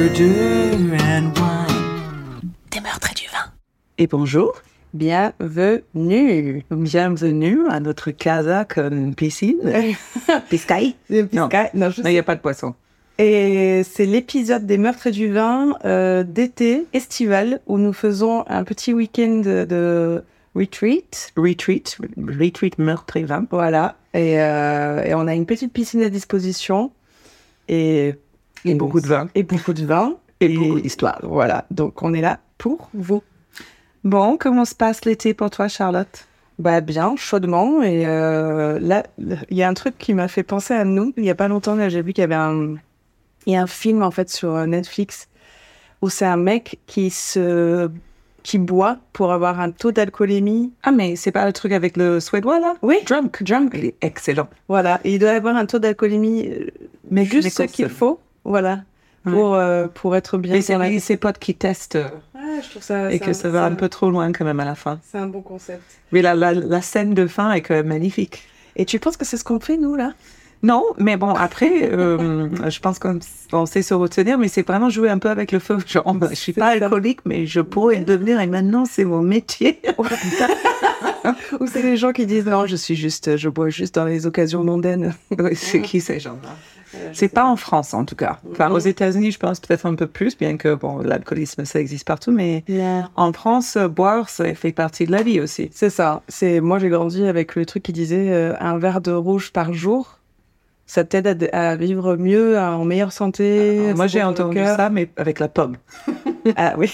Murder and wine. Des meurtres et du vin. Et bonjour. Bienvenue. Bienvenue à notre casa con piscine. Piscaille? Non. Il n'y a pas de poisson. Et c'est l'épisode des meurtres et du vin euh, d'été estival où nous faisons un petit week-end de, de retreat. Retreat. Retreat meurtre et vin. Voilà. Et, euh, et on a une petite piscine à disposition. Et, Et beaucoup de vin. Et beaucoup de vin. Et beaucoup d'histoires. Voilà. Donc on est là pour vous. Bon, comment se passe l'été pour toi, Charlotte? Bah bien, chaudement. Et euh, là, il y a un truc qui m'a fait penser à nous. Il y a pas longtemps, j'ai vu qu'il y avait un, il y a un film en fait sur euh, Netflix où c'est un mec qui se, qui boit pour avoir un taux d'alcoolémie. Ah, mais c'est pas le truc avec le suédois, là? Oui, Drunk. drunk. Il est excellent. Voilà. Et il doit avoir un taux d'alcoolémie, euh, mais juste ce qu'il faut. Voilà. Pour, euh, pour être bien. Et c'est la- ses potes qui testent euh, Ouais, je trouve ça. et que ça va un peu trop loin quand même à la fin. C'est un bon concept. Mais la, la, la scène de fin est quand même magnifique. Et tu penses que c'est ce qu'on fait nous là? Non, mais bon, après, euh, je pense qu'on on sait se retenir, mais c'est vraiment jouer un peu avec le feu. Genre, je suis pas ça. alcoolique, mais je pourrais le devenir et maintenant c'est mon métier. Ou c'est les gens qui disent non, je suis juste, je bois juste dans les occasions mondaines. C'est qui ces gens-là C'est pas en France en tout cas. Enfin, aux États-Unis, je pense peut-être un peu plus, bien que bon, l'alcoolisme ça existe partout, mais en France, euh, boire, ça fait partie de la vie aussi. C'est ça. C'est moi j'ai grandi avec le truc qui disait euh, un verre de rouge par jour, ça t'aide à, à vivre mieux, à- en meilleure santé. Moi, j'ai entendu ça, mais avec la pomme. Ah oui.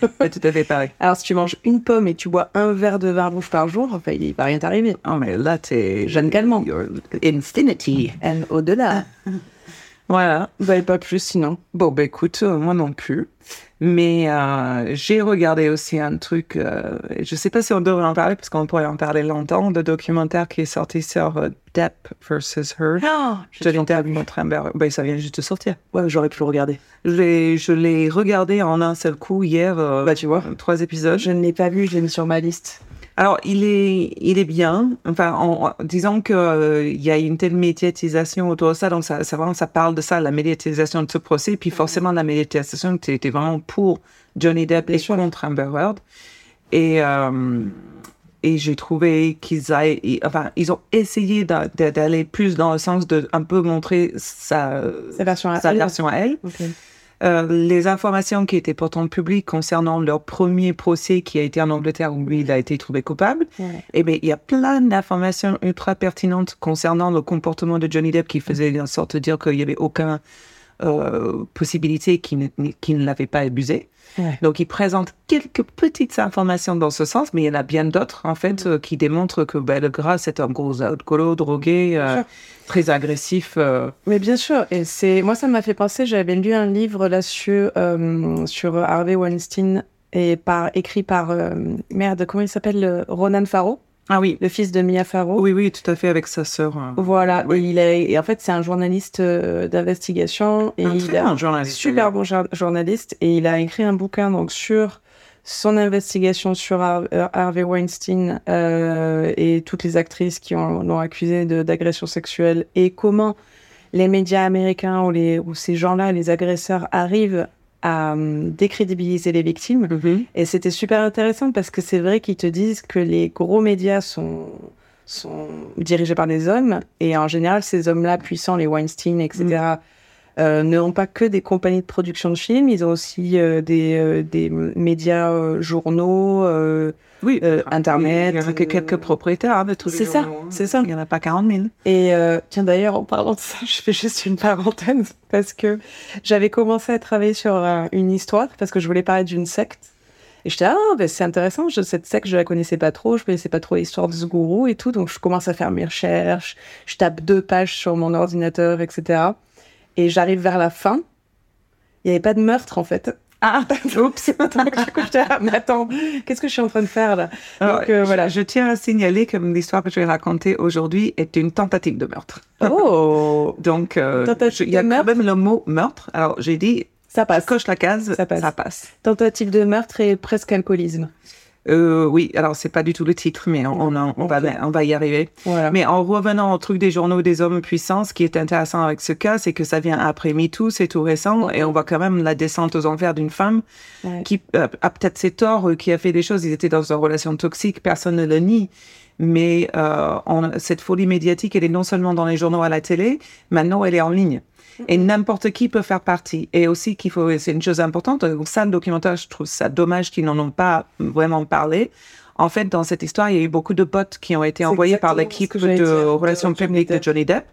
C'est tout à fait pareil. Alors si tu manges une pomme et tu bois un verre de vin rouge par jour, enfin il va rien t'arriver. Oh, mais là, t'es Jeanne Calment. Infinity. Et au-delà. Voilà. Bah, pas plus sinon. Bon, ben écoute, euh, moi non plus. Mais euh, j'ai regardé aussi un truc, euh, je sais pas si on devrait en parler, parce qu'on pourrait en parler longtemps, de documentaire qui est sorti sur euh, Depp versus Her. Non, Je te l'interview mon Trimber. Ben, ça vient juste de sortir. Ouais, j'aurais pu le regarder. Je l'ai, je l'ai regardé en un seul coup hier. euh, Bah, tu vois. Trois épisodes. Je ne l'ai pas vu, je l'ai mis sur ma liste. Alors, il est, il est bien. Enfin, en, en- disons que euh, il y a une telle médiatisation autour de ça, donc ça, ça vraiment, ça parle de ça, la médiatisation de ce procès, puis forcément la médiatisation était vraiment pour Johnny Depp et contre Amber Heard. Et euh, et j'ai trouvé qu'ils enfin, ils ont essayé d'a- d'a- d'aller plus dans le sens de un peu montrer sa, Sa version à sa elle. version à elle. Euh, les informations qui étaient pourtant publiques concernant leur premier procès qui a été en Angleterre où lui, il a été trouvé coupable, Ouais. eh bien, il y a plein d'informations ultra pertinentes concernant le comportement de Johnny Depp qui faisait en sorte de dire qu'il n'y avait aucune euh, possibilité qu'il ne, ne l'avait pas abusé. Ouais. Donc, il présente quelques petites informations dans ce sens, mais il y en a bien d'autres, en fait, euh, qui démontrent que ben, le gras, c'est un gros alcoolo, drogué, euh, très agressif. Mais bien sûr, et c'est moi ça m'a fait penser. J'avais lu un livre là sur sur Harvey Weinstein et par écrit par merde comment il s'appelle Ronan Farrow, Ah oui, le fils de Mia Farrow. oui, oui, tout à fait, avec sa sœur. euh. Voilà, et il et en fait c'est un journaliste euh, d'investigation et Un il a journaliste, super bon jour- journaliste et il a écrit un bouquin donc sur son investigation sur Har- euh, Harvey Weinstein euh, et toutes les actrices qui ont- l'ont accusé d'agression sexuelle et comment les médias américains ou, les, ou ces gens-là, les agresseurs, arrivent à hum, décrédibiliser les victimes. Mhm. Et c'était super intéressant parce que c'est vrai qu'ils te disent que les gros médias sont, sont dirigés par des hommes. Et en général, ces hommes-là, puissants, les Weinstein, etc., euh, ne ont pas que des compagnies de production de films, ils ont aussi euh, des, euh, des médias euh, journaux, Oui, Internet. Il y en a que quelques propriétaires hein, de tous les C'est ça, hein. c'est ça. Il n'y en a pas 40 000. Et tiens, d'ailleurs, en parlant de ça, je fais juste une parenthèse parce que j'avais commencé à travailler sur une histoire parce que je voulais parler d'une secte. Et j'étais, ah, ben, c'est intéressant, je, cette secte, je la connaissais pas trop, je connaissais pas trop l'histoire de ce gourou et tout. Donc, je commence à faire mes recherches, je tape deux pages sur mon ordinateur, etc. Et j'arrive vers la fin. Il n'y avait pas de meurtre, en fait. Ah, oups. Ah, mais attends, qu'est-ce que je suis en train de faire là? Alors, Donc, euh, voilà. je, je tiens à signaler que l'histoire que je vais raconter aujourd'hui est une tentative de meurtre. Oh, Donc, euh, il y a quand même le mot meurtre. Alors, j'ai dit, ça passe. coche la case, Ça passe. Ça passe. Tentative de meurtre et presque alcoolisme. Euh, oui, alors c'est pas du tout le titre, mais on, va, on va y arriver. Voilà. Mais en revenant au truc des journaux des hommes puissants, ce qui est intéressant avec ce cas, c'est que ça vient après MeToo, c'est tout récent, et on voit quand même la descente aux enfers d'une femme Ouais. qui euh, a peut-être ses torts, euh, qui a fait des choses, ils étaient dans une relation toxique, personne ne le nie. Mais euh, on- cette folie médiatique, elle est non seulement dans les journaux à la télé, maintenant elle est en ligne. Et n'importe qui peut faire partie. Et aussi qu'il faut, c'est une chose importante, donc ça, le documentaire, je trouve ça dommage qu'ils n'en ont pas vraiment parlé. En fait, dans cette histoire, il y a eu beaucoup de bots qui ont été envoyés par l'équipe de de relations publiques de. Johnny Depp.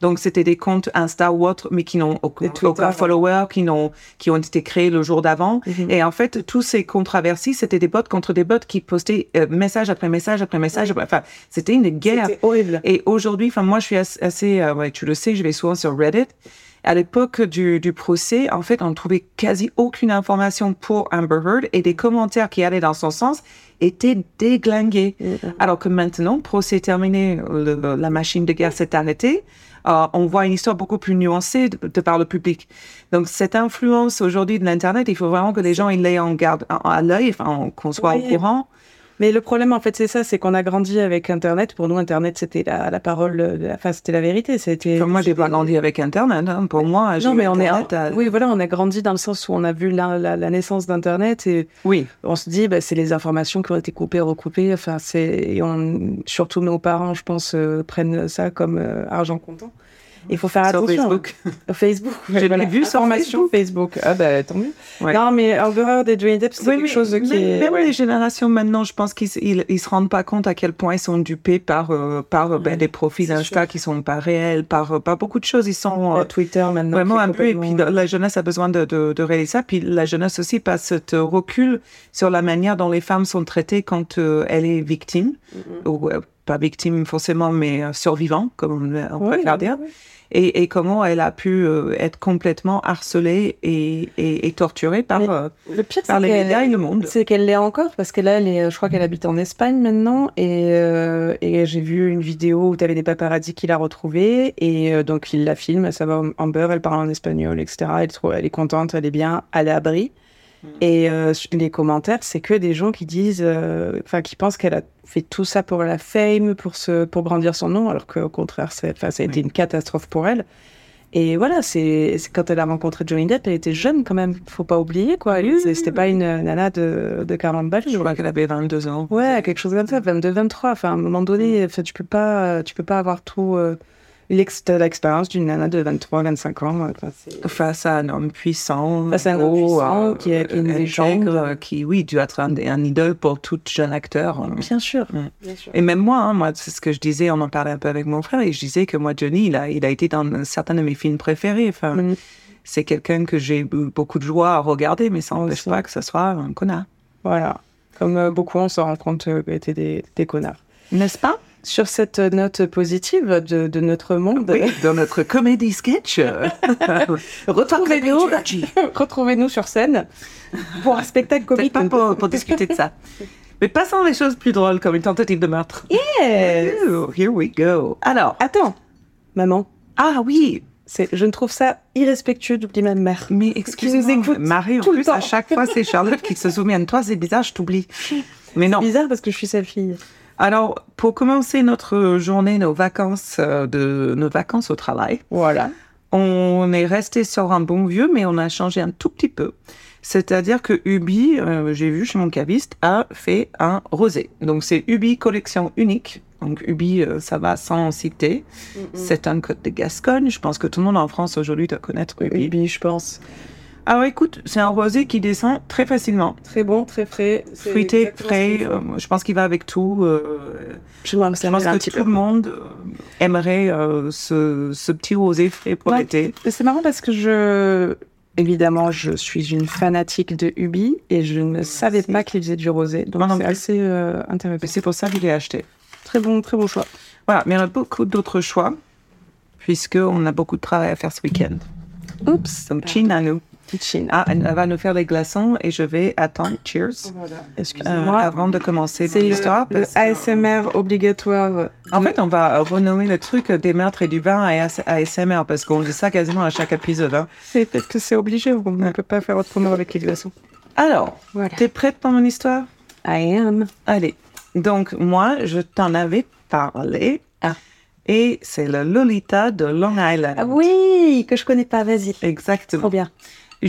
Donc, c'était des comptes Insta ou autres, mais qui n'ont aucun, follower, qui ont été créés le jour d'avant. Mhm. Et en fait, tous ces controversies, c'était des bots contre des bots qui postaient euh, message après message après message. Enfin, c'était une guerre. C'était horrible. Et aujourd'hui, enfin, moi, je suis assez, assez, euh, ouais, tu le sais, je vais souvent sur Reddit. À l'époque du, du procès, en fait, on ne trouvait quasi aucune information pour Amber Heard et des commentaires qui allaient dans son sens étaient déglingués. Alors que maintenant, procès terminé, le- la machine de guerre s'est arrêtée. euh, on voit une histoire beaucoup plus nuancée de, de par le public. Donc, cette influence aujourd'hui de l'Internet, il faut vraiment que les gens ils l'aient en garde, à l'œil, enfin, qu'on soit Oui. au courant. Mais le problème, en fait, c'est ça, c'est qu'on a grandi avec Internet. Pour nous, Internet, c'était la, la parole, de la- enfin, c'était la vérité. C'était. Moi, j'ai pas grandi avec Internet. hein. Pour moi, j'ai Non, mais on est. À- Oui, voilà, on a grandi dans le sens où on a vu la, la, la naissance d'Internet et Oui. on se dit, bah, c'est les informations qui ont été coupées, recoupées. Enfin, c'est. on- Surtout nos parents, je pense, euh, prennent ça comme euh, argent comptant. Il faut faire Sur attention. Facebook. Facebook. Je l'ai voilà. vu sur Information Facebook. Ah, bah, tant mieux. Ouais. Non, mais Amber Heard et Johnny Depp, c'est Oui, quelque mais chose qui même, est. même ouais. les générations maintenant, je pense qu'ils ils, ils se rendent pas compte à quel point ils sont dupés par euh, par ben, des profils Insta qui sont pas réels, par euh, par beaucoup de choses. Ils sont euh, Euh, Twitter maintenant. vraiment un peu. Et puis la jeunesse a besoin de de, de réaliser ça. Puis la jeunesse aussi passe ce recul sur la manière dont les femmes sont traitées quand euh, elle est victime ou euh, pas victime forcément, mais euh, survivant, comme on, préfère ouais, dire. ouais. Et, et comment elle a pu euh, être complètement harcelée et, et, et torturée par, euh, Le pire, par les médias et le monde. C'est qu'elle l'est encore parce que là, elle est, je crois qu'elle habite en Espagne maintenant et, euh, et j'ai vu une vidéo où tu avais des paparazzis qui la retrouvaient et euh, donc ils la filment, ça va Amber, elle parle en espagnol, etc. Elle, elle est contente, elle est bien à l'abri. Et euh, les commentaires, c'est que des gens qui disent, euh, enfin, qui pensent qu'elle a fait tout ça pour la fame, pour se, pour brandir son nom, alors qu'au contraire, ça a été Oui. une catastrophe pour elle. Et voilà, c'est quand elle a rencontré Johnny Depp, elle était jeune quand même, faut pas oublier quoi. Elle Oui, était- oui, C'était oui. pas une nana de, de 40 balles. Je crois qu'elle avait 22 ans. Ouais, quelque chose comme ça, 22, 23. Enfin, à un moment donné, enfin, tu peux pas, tu peux pas avoir tout euh, l'expérience d'une nana de 23, 25 ans. C'est- Face à un homme puissant, Face à un homme puissant, euh, qui est- une légende. euh, qui, oui, doit être un, un idole pour tout jeune acteur. hein. Bien sûr. Bien sûr. Et même moi, hein, moi, c'est ce que je disais, on en parlait un peu avec mon frère, et je disais que moi, Johnny, il a, il a été dans certains de mes films préférés. Enfin, Mm. c'est quelqu'un que j'ai eu beaucoup de joie à regarder, mais ça n'empêche pas que ce soit un connard. Voilà. Comme euh, beaucoup, on se rend compte euh, qu'elle était des, des connards. N'est-ce pas? Sur cette note positive de, de notre monde, Oui, dans notre comédie sketch. retrouvez-nous retrouvez-nous sur scène pour un spectacle comique. pas pour, pour discuter de ça. Mais passons les choses plus drôles, comme une tentative de meurtre. Yes. Here we go. Alors, Attends, maman, ah oui, c'est, je ne trouve ça irrespectueux d'oublier ma mère. mais excuse-moi. écoute Marie, en tout le plus, temps. à chaque fois, c'est Charlotte qui se souvient de toi, c'est bizarre, je t'oublie. Mais non. Bizarre parce que je suis sa fille. Alors, pour commencer notre journée, nos vacances, euh, de, nos vacances au travail, Voilà. on est resté sur un bon vieux, mais on a changé un tout petit peu. C'est-à-dire que Ubi, euh, j'ai vu chez mon caviste, a fait un rosé. Donc c'est Ubi collection unique. Donc Ubi, euh, ça va sans citer. C'est un code de Gascogne. Je pense que tout le monde en France aujourd'hui doit connaître Ubi. Ubi, je pense. Alors écoute, c'est un rosé qui descend très facilement. Très bon, très frais. Fruité, frais. euh, je pense qu'il va avec tout. euh, Je vois, ça je pense un que petit tout peu. le monde euh, aimerait euh, ce, ce petit rosé frais pour Ouais. l'été. Mais C'est marrant parce que je. Évidemment, je suis une fanatique de Ubi et je ne savais pas qu'il faisait du rosé. Donc c'est assez euh, intéressant. c'est pour ça que je l'ai acheté. Très bon, très bon choix. Voilà, mais on a beaucoup d'autres choix, puisqu'on a beaucoup de travail à faire ce week-end. Oups. Donc, chin à nous. Ah, elle va nous faire des glaçons et je vais attendre, cheers, euh, Excusez-moi. avant de commencer l'histoire. le, ASMR obligatoire. En fait, on va renommer le truc des meurtres et du vin à AS- ASMR, parce qu'on dit ça quasiment à chaque épisode. hein. c'est peut-être que c'est obligé. On ne peut pas faire autrement avec les glaçons. Alors, Voilà. t'es prête pour mon histoire? I am. Allez. Donc, moi, je t'en avais parlé. Ah. Et c'est le Lolita de Long Island. Ah oui, que je connais pas, vas-y. Exactement. Trop bien.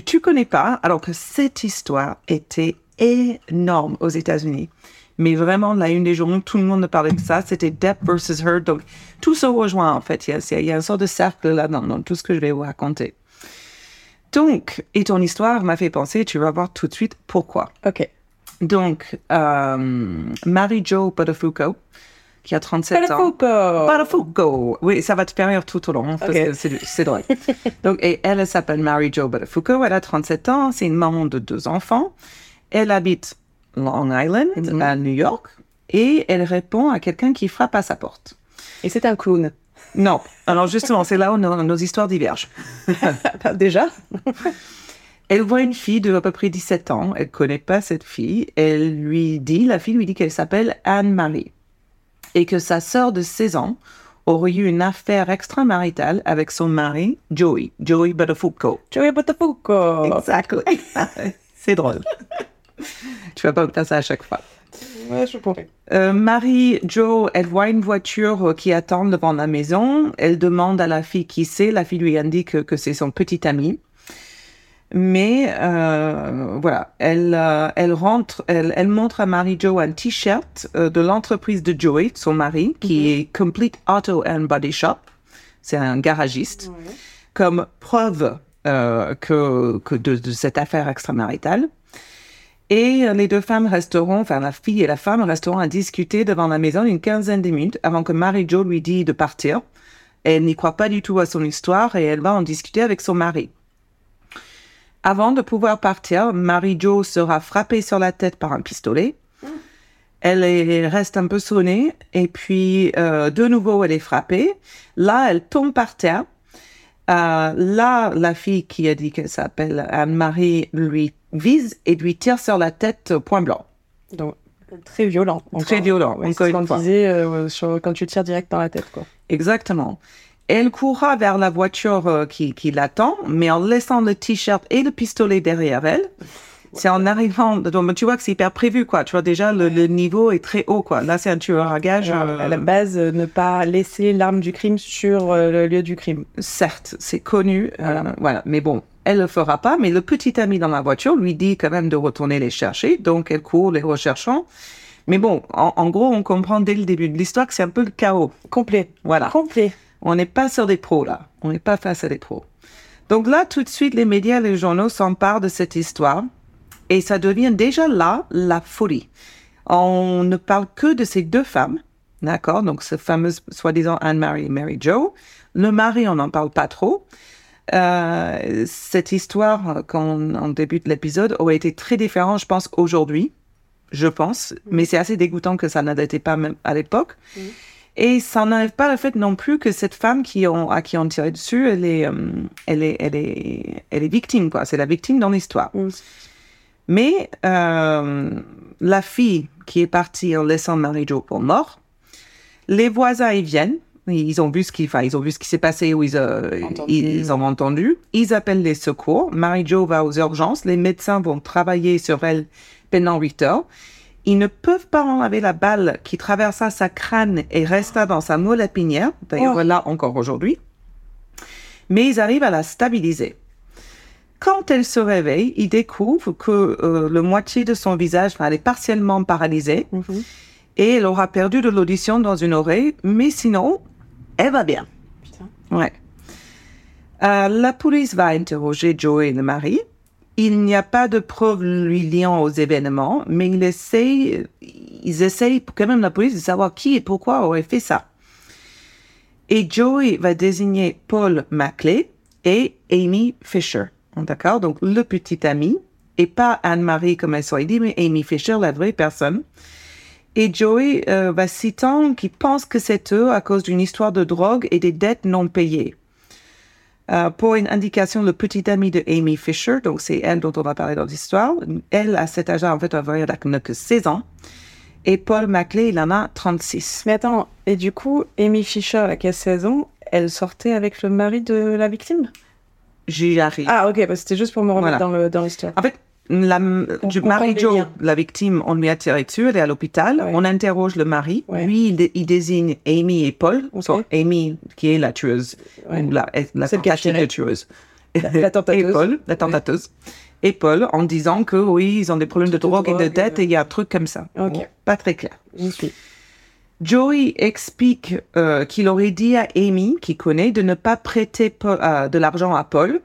Tu connais pas, alors que cette histoire était énorme aux États-Unis. Mais vraiment, la une des journaux, tout le monde parlait de ça. C'était Depp versus Heard. Donc, tout se rejoint, en fait. Il y a, il y a une sorte de cercle là dans, tout ce que je vais vous raconter. Donc, et ton histoire m'a fait penser, tu vas voir tout de suite pourquoi. Ok. Donc, euh, Mary-Jo Buttafuoco, qui a 37 ans. Buttafuoco. Oui, ça va te faire rire tout au long, hein, parce Ok. que c'est drôle. Donc, et elle, elle s'appelle Mary-Jo Buttafuoco. Elle a 37 ans. C'est une maman de deux enfants. Elle habite Long Island, Mhm. à New York. Et elle répond à quelqu'un qui frappe à sa porte. Et c'est un clown. Non. Alors, justement, c'est là où nos, nos histoires divergent. Déjà? Elle voit une fille de à peu près 17 ans. Elle connaît pas cette fille. Elle lui dit, la fille lui dit qu'elle s'appelle Anne-Marie. Et que sa sœur de 16 ans aurait eu une affaire extramaritale avec son mari, Joey. Joey Buttafuoco. Joey Palafuco. Exactly. C'est drôle. tu vas pas me ça à chaque fois. Ouais, je pourrais. Euh, Marie Jo, elle voit une voiture euh, qui attend devant la maison. Elle demande à la fille qui c'est. La fille lui indique que, que c'est son petit ami. Mais euh, voilà, elle, euh, elle rentre, elle, elle montre à Marie Jo un t-shirt euh, de l'entreprise de Joey, son mari, qui est Complete Auto and Body Shop. C'est un garagiste, comme preuve euh, que, que de, de cette affaire extramaritale. Et euh, les deux femmes resteront, enfin la fille et la femme resteront à discuter devant la maison une quinzaine de minutes avant que Marie-Jo lui dit de partir. Elle n'y croit pas du tout à son histoire et elle va en discuter avec son mari. Avant de pouvoir partir, Marie-Jo sera frappée sur la tête par un pistolet. Elle est- reste un peu sonnée et puis euh, de nouveau elle est frappée. Là, elle tombe par terre. Euh, là, la fille qui a dit qu'elle s'appelle Anne-Marie lui vise et lui tire sur la tête euh, point blanc. Donc, très violent. Très violent, Ouais, encore une fois. disait euh, sur- quand tu tires direct dans la tête, quoi. Exactement. Elle courra vers la voiture euh, qui, qui l'attend, mais en laissant le t-shirt et le pistolet derrière elle. C'est en arrivant, donc, tu vois que c'est hyper prévu, quoi. Tu vois, déjà, le, le niveau est très haut, quoi. Là, c'est un tueur à gage. euh, À la base, euh, ne pas laisser l'arme du crime sur le lieu du crime. certes, c'est connu, euh, voilà. Mais bon, elle le fera pas. Mais le petit ami dans la voiture lui dit quand même de retourner les chercher. Donc, elle court les recherchant. Mais bon, en, en gros, on comprend dès le début de l'histoire que c'est un peu le chaos. Complet. Voilà. Complet. On n'est pas sur des pros, là. On n'est pas face à des pros. Donc là, tout de suite, les médias les journaux s'emparent de cette histoire. Et ça devient déjà là la folie. On ne parle que de ces deux femmes. D'accord? Donc, cette fameuse, soi-disant Anne-Marie et Mary Jo. Le mari, on n'en parle pas trop. Euh, cette histoire, quand on, on débute l'épisode, aurait été très différente, je pense, aujourd'hui. Je pense. Mais c'est assez dégoûtant que ça n'était pas même à l'époque. Et ça n'enlève pas le fait non plus que cette femme qui à qui on tirait dessus, elle est, euh, elle est, elle est, elle est victime, quoi. C'est la victime dans l'histoire. Mm. Mais euh, la fille qui est partie en laissant Marie-Jo pour mort, les voisins ils viennent, ils ont vu ce qui, enfin, ils ont vu ce qui s'est passé ou ils, euh, ils, ils ont entendu. Ils appellent les secours. Marie-Jo va aux urgences. Les médecins vont travailler sur elle pendant 8 heures. Ils ne peuvent pas enlever la balle qui traversa sa crâne et resta dans sa moelle épinière. D'ailleurs, Oh. là encore aujourd'hui. Mais ils arrivent à la stabiliser. Quand elle se réveille, ils découvrent que euh, le moitié de son visage, elle est partiellement paralysée Mhm. et elle aura perdu de l'audition dans une oreille, mais sinon, elle va bien. Putain. Ouais. Euh, la police va interroger Joey, le mari. Il n'y a pas de preuves lui liant aux événements, mais il essaye, ils essayent quand même la police de savoir qui et pourquoi aurait fait ça. Et Joey va désigner Paul Maclay et Amy Fisher. D'accord? Donc, le petit ami, et pas Anne-Marie comme elle soit dit, mais Amy Fisher, la vraie personne. Et Joey euh, va citant qu'il pense que c'est eux à cause d'une histoire de drogue et des dettes non payées. Euh, pour une indication, le petit ami de Amy Fisher, donc c'est elle dont on va parler dans l'histoire, elle, à cet âge-là, en fait, elle va- elle n'a que 16 ans. Et Paul Maclay, il en a 36. Mais attends, et du coup, Amy Fisher, à quelle saison, elle sortait avec le mari de la victime? J'y arrive. Ah, ok, bah, c'était juste pour me remettre Voilà. dans le- dans l'histoire. En fait, la, du mari Joe, la victime, on lui a tiré dessus, elle est à l'hôpital. Ouais. On interroge le mari. Ouais. Lui, il, dé- il désigne Amy et Paul. So, Amy, qui est la tueuse, Ouais. ou la, la de tueuse. La- la tentateuse. Et Paul, la tentateuse. Et Paul, en disant que oui, ils ont des problèmes de, drogue, et de dette, et il y a un truc comme ça. Ok. Bon, pas très clair. Joey explique euh, qu'il aurait dit à Amy, qui connaît, de ne pas prêter Paul- euh, de l'argent à Paul.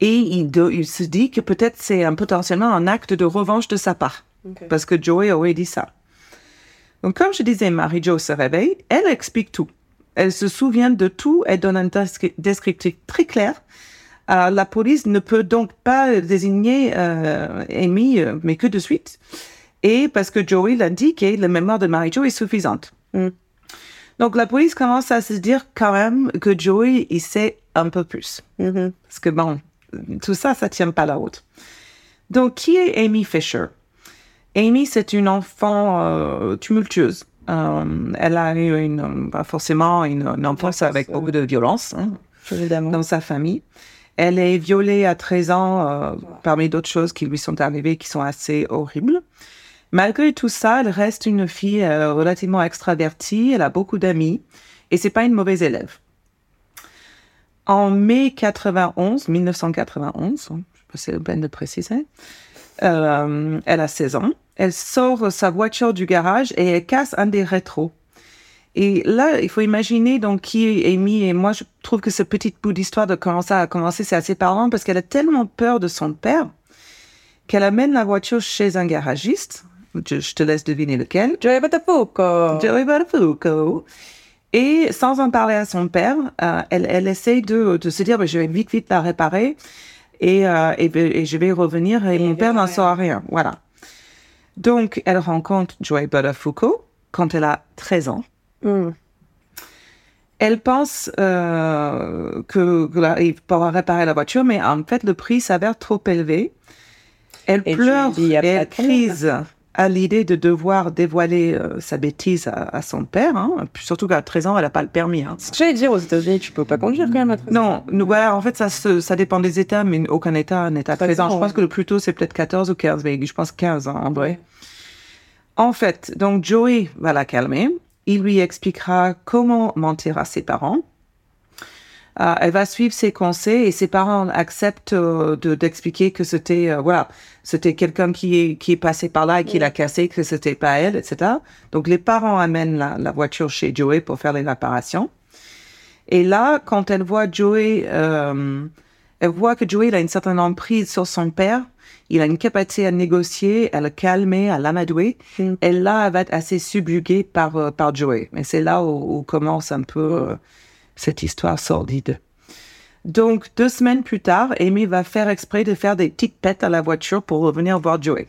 Et il, de- il se dit que peut-être c'est un, potentiellement un acte de revanche de sa part, parce que Joey aurait dit ça. Donc, comme je disais, Marie-Jo se réveille, elle explique tout. Elle se souvient de tout, elle donne un descri- descriptif très clair. Euh, la police ne peut donc pas désigner euh, Amy, euh, mais que de suite. Et parce que Joey l'a dit que la mémoire de Marie-Jo est suffisante. Mm. Donc la police commence à se dire quand même que Joey, il sait un peu plus. Mhm. Parce que bon, tout ça, ça tient pas la route. Donc, qui est Amy Fisher? Amy, c'est une enfant euh, tumultueuse. Euh, elle a eu une, forcément une, une enfance avec beaucoup de violence hein, dans sa famille. Elle est violée à 13 ans, euh, parmi d'autres choses qui lui sont arrivées qui sont assez horribles. Malgré tout ça, elle reste une fille euh, relativement extravertie, elle a beaucoup d'amis et c'est pas une mauvaise élève. En mai 91, 1991, je sais pas si c'est la peine de préciser, euh, elle a 16 ans. Elle sort sa voiture du garage et elle casse un des rétros. Et là, il faut imaginer donc qui est Amy. Et moi, je trouve que ce petit bout d'histoire de comment ça a commencé, c'est assez parlant parce qu'elle a tellement peur de son père qu'elle amène la voiture chez un garagiste. Je, je te laisse deviner lequel. Joey Botafogo. Joey. Et sans en parler à son père, euh, elle, elle essaye de, de se dire, bah, je vais vite, vite la réparer et, euh, et, et je vais revenir et, Et mon père n'en saura rien. Voilà. Donc, elle rencontre Joy Buttafuoco quand elle a 13 ans. Mm. Elle pense euh, que, que là, il pourra réparer la voiture, mais en fait, le prix s'avère trop élevé. Elle pleure et elle crise à l'idée de devoir dévoiler euh, sa bêtise à, à son père. Hein. Surtout qu'à 13 ans, elle n'a pas le permis. Hein. J'allais dire aux États-Unis, tu peux pas conduire quand même à 13 ans. Non, voilà, en fait, ça, se- ça dépend des États, mais aucun État n'est à Pas 13 ans. Je pense ouais. que le plus tôt, c'est peut-être 14 ou 15, mais je pense 15 hein, en vrai. En fait, donc Joey va la calmer. Il lui expliquera comment mentir à ses parents. Euh, elle va suivre ses conseils et ses parents acceptent euh, de- d'expliquer que c'était euh, voilà c'était quelqu'un qui est qui est passé par là et qui l'a cassé que c'était pas elle etc donc les parents amènent la, la voiture chez Joey pour faire les réparations. Et là quand elle voit Joey euh, elle voit que Joey il a une certaine emprise sur son père. Il a une capacité à négocier à le calmer à l'amadouer. Mm. et là elle va être assez subjuguée par euh, par Joey. Et c'est là où, où commence un peu euh, cette histoire sordide. Donc, deux semaines plus tard, Amy va faire exprès de faire des petites pètes à la voiture pour revenir voir Joey.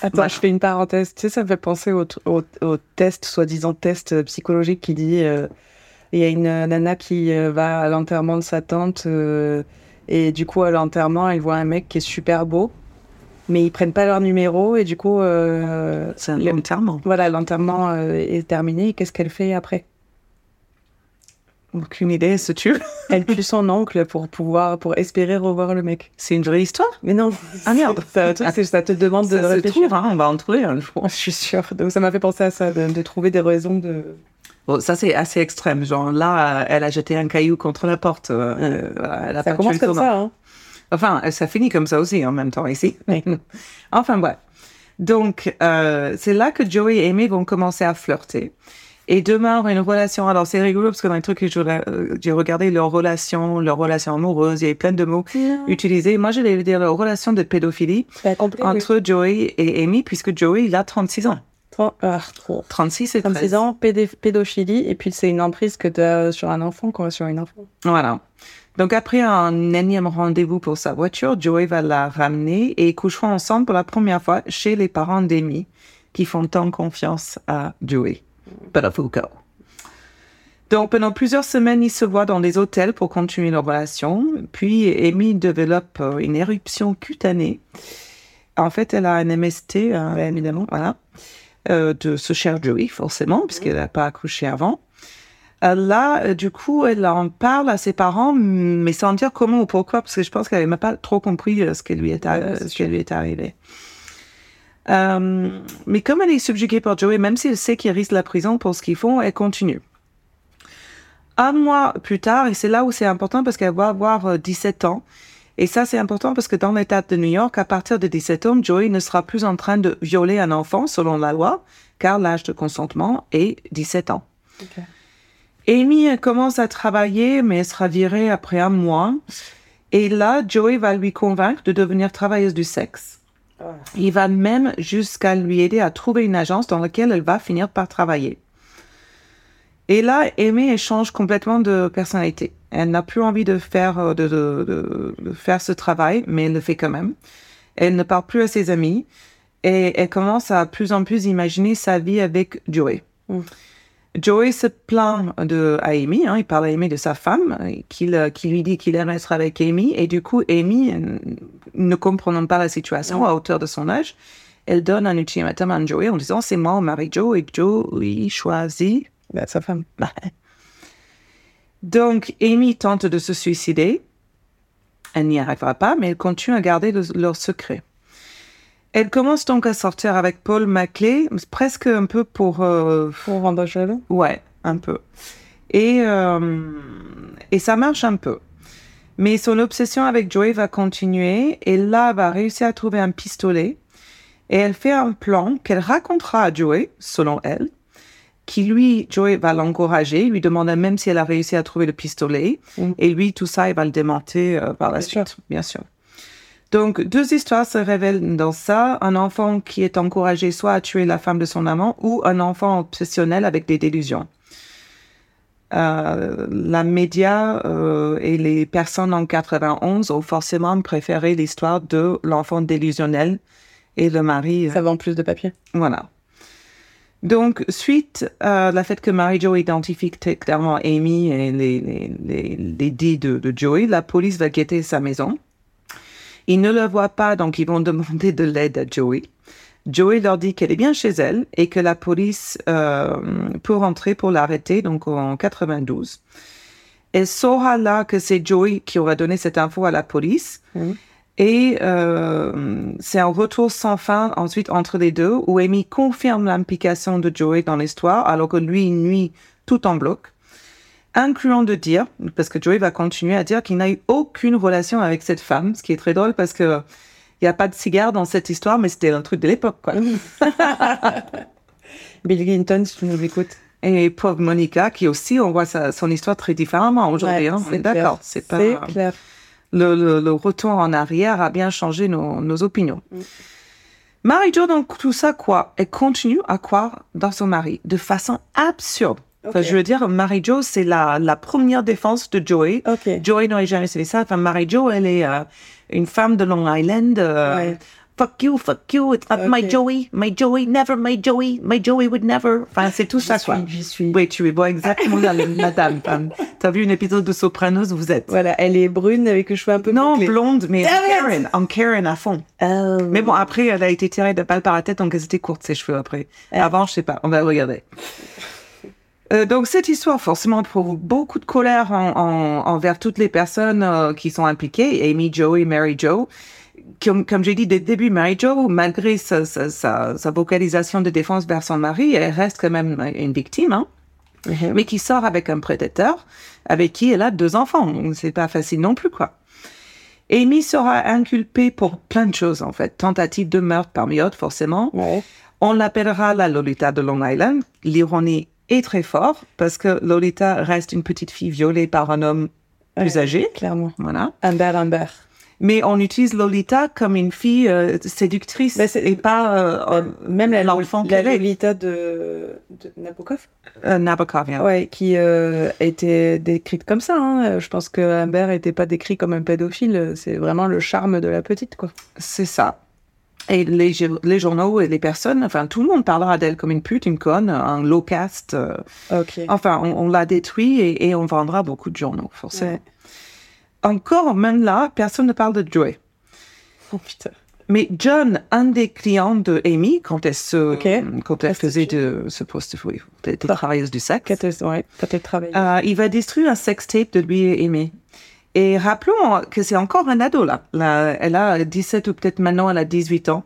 Attends, je fais une parenthèse. Tu sais, ça me fait penser au, au, au test, soi-disant test euh, psychologique qui dit euh, il y a une euh, nana qui euh, va à l'enterrement de sa tante euh, et du coup, à l'enterrement, elle voit un mec qui est super beau, mais ils prennent pas leur numéro et du coup, C'est un enterrement. voilà, l'enterrement est terminé. Qu'est-ce qu'elle fait après? Aucune idée, elle se tue. Elle tue son oncle pour pouvoir, pour espérer revoir le mec. C'est une vraie histoire? Mais non. Ah, merde. Ça, ça te demande de se réfléchir. trouve, hein, on va en trouver un jour. Je suis sûre. Donc ça m'a fait penser à ça, de, de trouver des raisons de. Bon, ça, c'est assez extrême. Genre, là, elle a jeté un caillou contre la porte. euh, voilà, elle a Ça commence comme ça, hein. Enfin, ça finit comme ça aussi en même temps ici. Oui. enfin, bref. Donc, euh, c'est là que Joey et Amy vont commencer à flirter et démarrent une relation. Alors, c'est rigolo parce que dans les trucs que euh, j'ai regardé, leur relation, leur relation amoureuse, il y a plein de mots utilisés. Moi, je vais dire leur relation de pédophilie Bah, oui. entre Joey et Amy puisque Joey, il a 36 ans. Tren- ah, trop. 36 et 13. 36 ans, pédophilie, et puis c'est une emprise que tu as sur un enfant, quoi, sur une enfant. Voilà. Donc après un énième rendez-vous pour sa voiture, Joey va la ramener et ils coucheront ensemble pour la première fois chez les parents d'Amy qui font tant confiance à Joey. Buttafuoco. Donc pendant plusieurs semaines, ils se voient dans des hôtels pour continuer leur relation. Puis Amy développe euh, une éruption cutanée. En fait, elle a un MST, évidemment, voilà, euh, de ce cher Joey, forcément, puisqu'elle n'a pas accouché avant. Euh, là, euh, du coup, elle en parle à ses parents, mais sans dire comment ou pourquoi, parce que je pense qu'elle même pas trop compris ce qui lui est, ce qui lui est arrivé. Mais comme elle est subjuguée par Joey, même si elle sait qu'il risque la prison pour ce qu'ils font, elle continue. Un mois plus tard, et c'est là où c'est important parce qu'elle va avoir 17 ans, et ça, c'est important parce que dans l'État de New York, à partir de 17 ans, Joey ne sera plus en train de violer un enfant selon la loi, car l'âge de consentement est 17 ans. Amy commence à travailler, mais elle sera virée après un mois. Et là, Joey va lui convaincre de devenir travailleuse du sexe. Ah. Il va même jusqu'à lui aider à trouver une agence dans laquelle elle va finir par travailler. Et là, Amy change complètement de personnalité. Elle n'a plus envie de faire, euh, de, de, de, faire ce travail, mais elle le fait quand même. Elle ne parle plus à ses amis et elle commence à plus en plus imaginer sa vie avec Joey. Mm. Joey se plaint de, à Amy, hein, il parle à Amy de sa femme, qui, qui lui dit qu'il aimerait être avec Amy, et du coup, Amy, ne comprenant pas la situation à hauteur de son âge, elle donne un ultimatum à Joey en disant c'est moi, on marie Joe, et Joe, il choisit bah, sa femme. Donc, Amy tente de se suicider. Elle n'y arrivera pas, mais elle continue à garder leur secret. Elle commence donc à sortir avec Paul Maclay, presque un peu pour... Euh, pour jaloux Ouais, un peu. Et, euh, et ça marche un peu. Mais son obsession avec Joey va continuer et là, elle va réussir à trouver un pistolet. Et elle fait un plan qu'elle racontera à Joey, selon elle, qui lui, Joey va l'encourager, lui demande même si elle a réussi à trouver le pistolet. Mm. Et lui, tout ça, il va le démonter euh, par la suite, bien sûr. Donc, deux histoires se révèlent dans ça. Un enfant qui est encouragé soit à tuer la femme de son amant ou un enfant obsessionnel avec des délusions. Euh, la média euh, et les personnes en 91 ont forcément préféré l'histoire de l'enfant délusionnel et le mari. Ça vend plus de papier. Voilà. Donc, suite à la fait que Mary Jo identifie clairement Amy et les, les, les, les dits de, de, Joey, la police va guetter sa maison. Ils ne le voient pas, donc ils vont demander de l'aide à Joey. Joey leur dit qu'elle est bien chez elle et que la police euh, peut rentrer pour l'arrêter, donc en 92. Elle saura là que c'est Joey qui aura donné cette info à la police. Mmh. Et euh, c'est un retour sans fin ensuite entre les deux où Amy confirme l'implication de Joey dans l'histoire alors que lui nuit tout en bloc, incluant de dire, parce que Joey va continuer à dire qu'il n'a eu aucune relation avec cette femme, ce qui est très drôle parce que il n'y a pas de cigare dans cette histoire, mais c'était un truc de l'époque, quoi. Bill Clinton, si tu nous écoutes. Et pauvre Monica, qui aussi, on voit sa, son histoire très différemment aujourd'hui. Hein. C'est d'accord. C'est pas. Clair le, retour en arrière a bien changé nos, opinions. Mm. Marie-Jo, donc, tout ça, quoi Elle continue à croire dans son mari de façon absurde. Je veux dire, Marie-Jo, c'est la, la première défense de Joey. Joey n'aurait jamais fait ça. Enfin, Marie-Jo, elle est euh, une femme de Long Island. Euh, fuck you, fuck you, it's not my Joey, my Joey, never my Joey, my Joey would never. Enfin, c'est tout ça, quoi. J'y suis. Oui, tu es bon, exactement la madame. T'as vu un épisode de Sopranos, vous êtes. Voilà, elle est brune avec les cheveux un peu Non, blonde, mais en Karen, en Karen à fond. Oh. Mais bon, après, elle a été tirée de balle par la tête, donc elles étaient courtes, ses cheveux, après. Ah. Avant, je sais pas, on va regarder. Euh, donc cette histoire forcément provoque beaucoup de colère en, en, envers toutes les personnes euh, qui sont impliquées, Amy, Joey, Mary Joe comme, comme j'ai dit dès le début, Mary Jo, malgré sa, sa, sa, vocalisation de défense vers son mari, elle reste quand même une victime, hein, mm-hmm. mais qui sort avec un prédateur avec qui elle a deux enfants. C'est pas facile non plus, quoi. Amy sera inculpée pour plein de choses, en fait. Tentative de meurtre parmi autres, forcément. On l'appellera la Lolita de Long Island. L'ironie est très forte parce que Lolita reste une petite fille violée par un homme plus âgé. Clairement. Voilà. Amber Amber mais on utilise Lolita comme une fille euh, séductrice et pas euh, euh, même l'enfant la, la Lolita de, de Nabokov Nabokov ouais qui était décrite comme ça hein. je pense que Amber était pas décrit comme un pédophile c'est vraiment le charme de la petite quoi c'est ça et les, les, journaux et les personnes, enfin tout le monde parlera d'elle comme une pute, une conne, un low caste. Enfin, on, l'a détruit et, et, on vendra beaucoup de journaux, forcément encore, même là, personne ne parle de Joey. Oh putain. Mais John, un des clients de Amy, quand elle se, quand elle faisait de ce poste, oui, de, de travailleuse du sexe, Quand elle, ouais, quand elle travaille. euh, il va détruire un sextape de lui et Amy. Et rappelons que c'est encore un ado là. Là, Elle a 17 ou peut-être maintenant elle a 18 ans.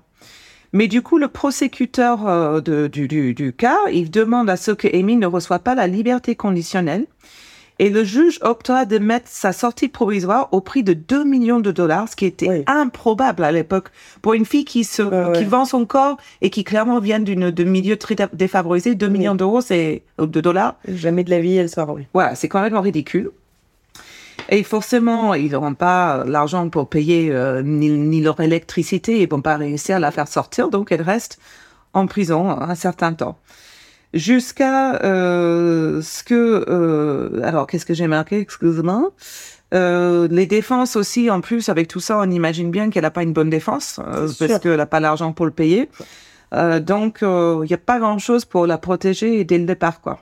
Mais du coup, le prosécuteur euh, de- du, du, du cas, il demande à ce que Amy ne reçoit pas la liberté conditionnelle. Et le juge octroie de mettre sa sortie provisoire au prix de 2 millions de dollars, ce qui était Oui. improbable à l'époque pour une fille qui se, Ouais, ouais. qui vend son corps et qui clairement vient d'une, de milieu très défavorisé. 2 millions d'euros, c'est, de dollars, Jamais de la vie, elle oui. voilà, c'est complètement ridicule. Et forcément, ils n'auront pas l'argent pour payer euh, ni, ni leur électricité, ils vont pas réussir à la faire sortir, donc elle reste en prison un certain temps. Jusqu'à euh, ce que... euh, alors, qu'est-ce que j'ai marqué? Excuse-moi. Euh, les défenses aussi, en plus, avec tout ça, on imagine bien qu'elle n'a pas une bonne défense, euh, parce qu'elle n'a pas l'argent pour le payer. Euh, donc, il n'y a pas grand-chose pour la protéger dès le départ, quoi.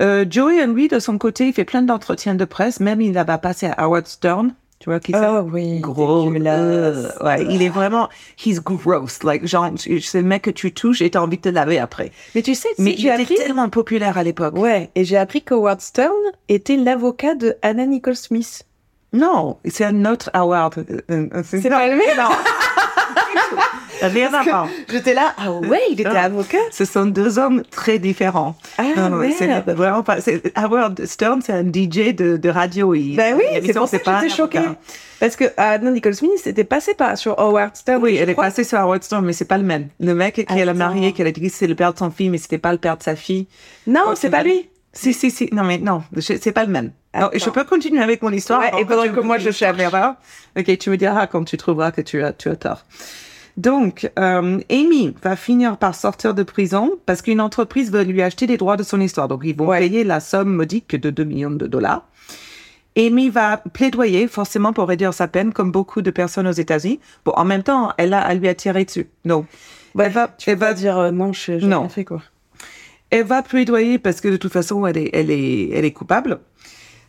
Euh, Joey Henry, de son côté, il fait plein d'entretiens de presse, même il va passer à Howard Stern. Tu vois qui c'est? Ah oui. Gros. euh, ouais, il est vraiment, he's gross. Like, genre, c'est le mec que tu touches et t'as envie de te laver après. Mais tu sais, Mais il était tellement populaire à l'époque. Ouais, et j'ai appris qu'Howard Stern était l'avocat de Anna Nicole Smith. Non, c'est un autre Howard. Euh, euh, C'est pas le même Rien à voir. J'étais là, ah ouais, il était Ah. avocat Ce sont deux hommes très différents. Ah Non, non, c'est vraiment pas. c'est- Howard Stern, c'est un DJ de, de radio. Il, Ben oui, c'est pour ça que pas j'étais choquée. avocat. Parce que Anna Nicole Smith était passée par, sur Howard Stern. Oui, elle est passée sur Howard Stern, mais c'est pas le même. Le mec qui elle a marié, qui a dit que c'est le père de son fille, mais c'était pas le père de sa fille. Non, c'est pas lui. Si, si, si. Non, mais non, c'est pas le même. Non, Attends. je peux continuer avec mon histoire. Ouais, et pendant que moi, je l'erreur. Ok, tu me diras quand tu trouveras que tu as, tu as tort. Donc, euh, Amy va finir par sortir de prison parce qu'une entreprise veut lui acheter les droits de son histoire. Donc, ils vont Ouais. payer la somme modique de 2 millions de dollars. Amy va plaidoyer forcément pour réduire sa peine, comme beaucoup de personnes aux États-Unis. Bon, en même temps, elle a à lui attirer dessus. Non. elle va, Tu elle vas va dire euh, non, je j'ai Non. rien fait quoi. elle va plaidoyer parce que de toute façon, elle est, elle est, elle est coupable.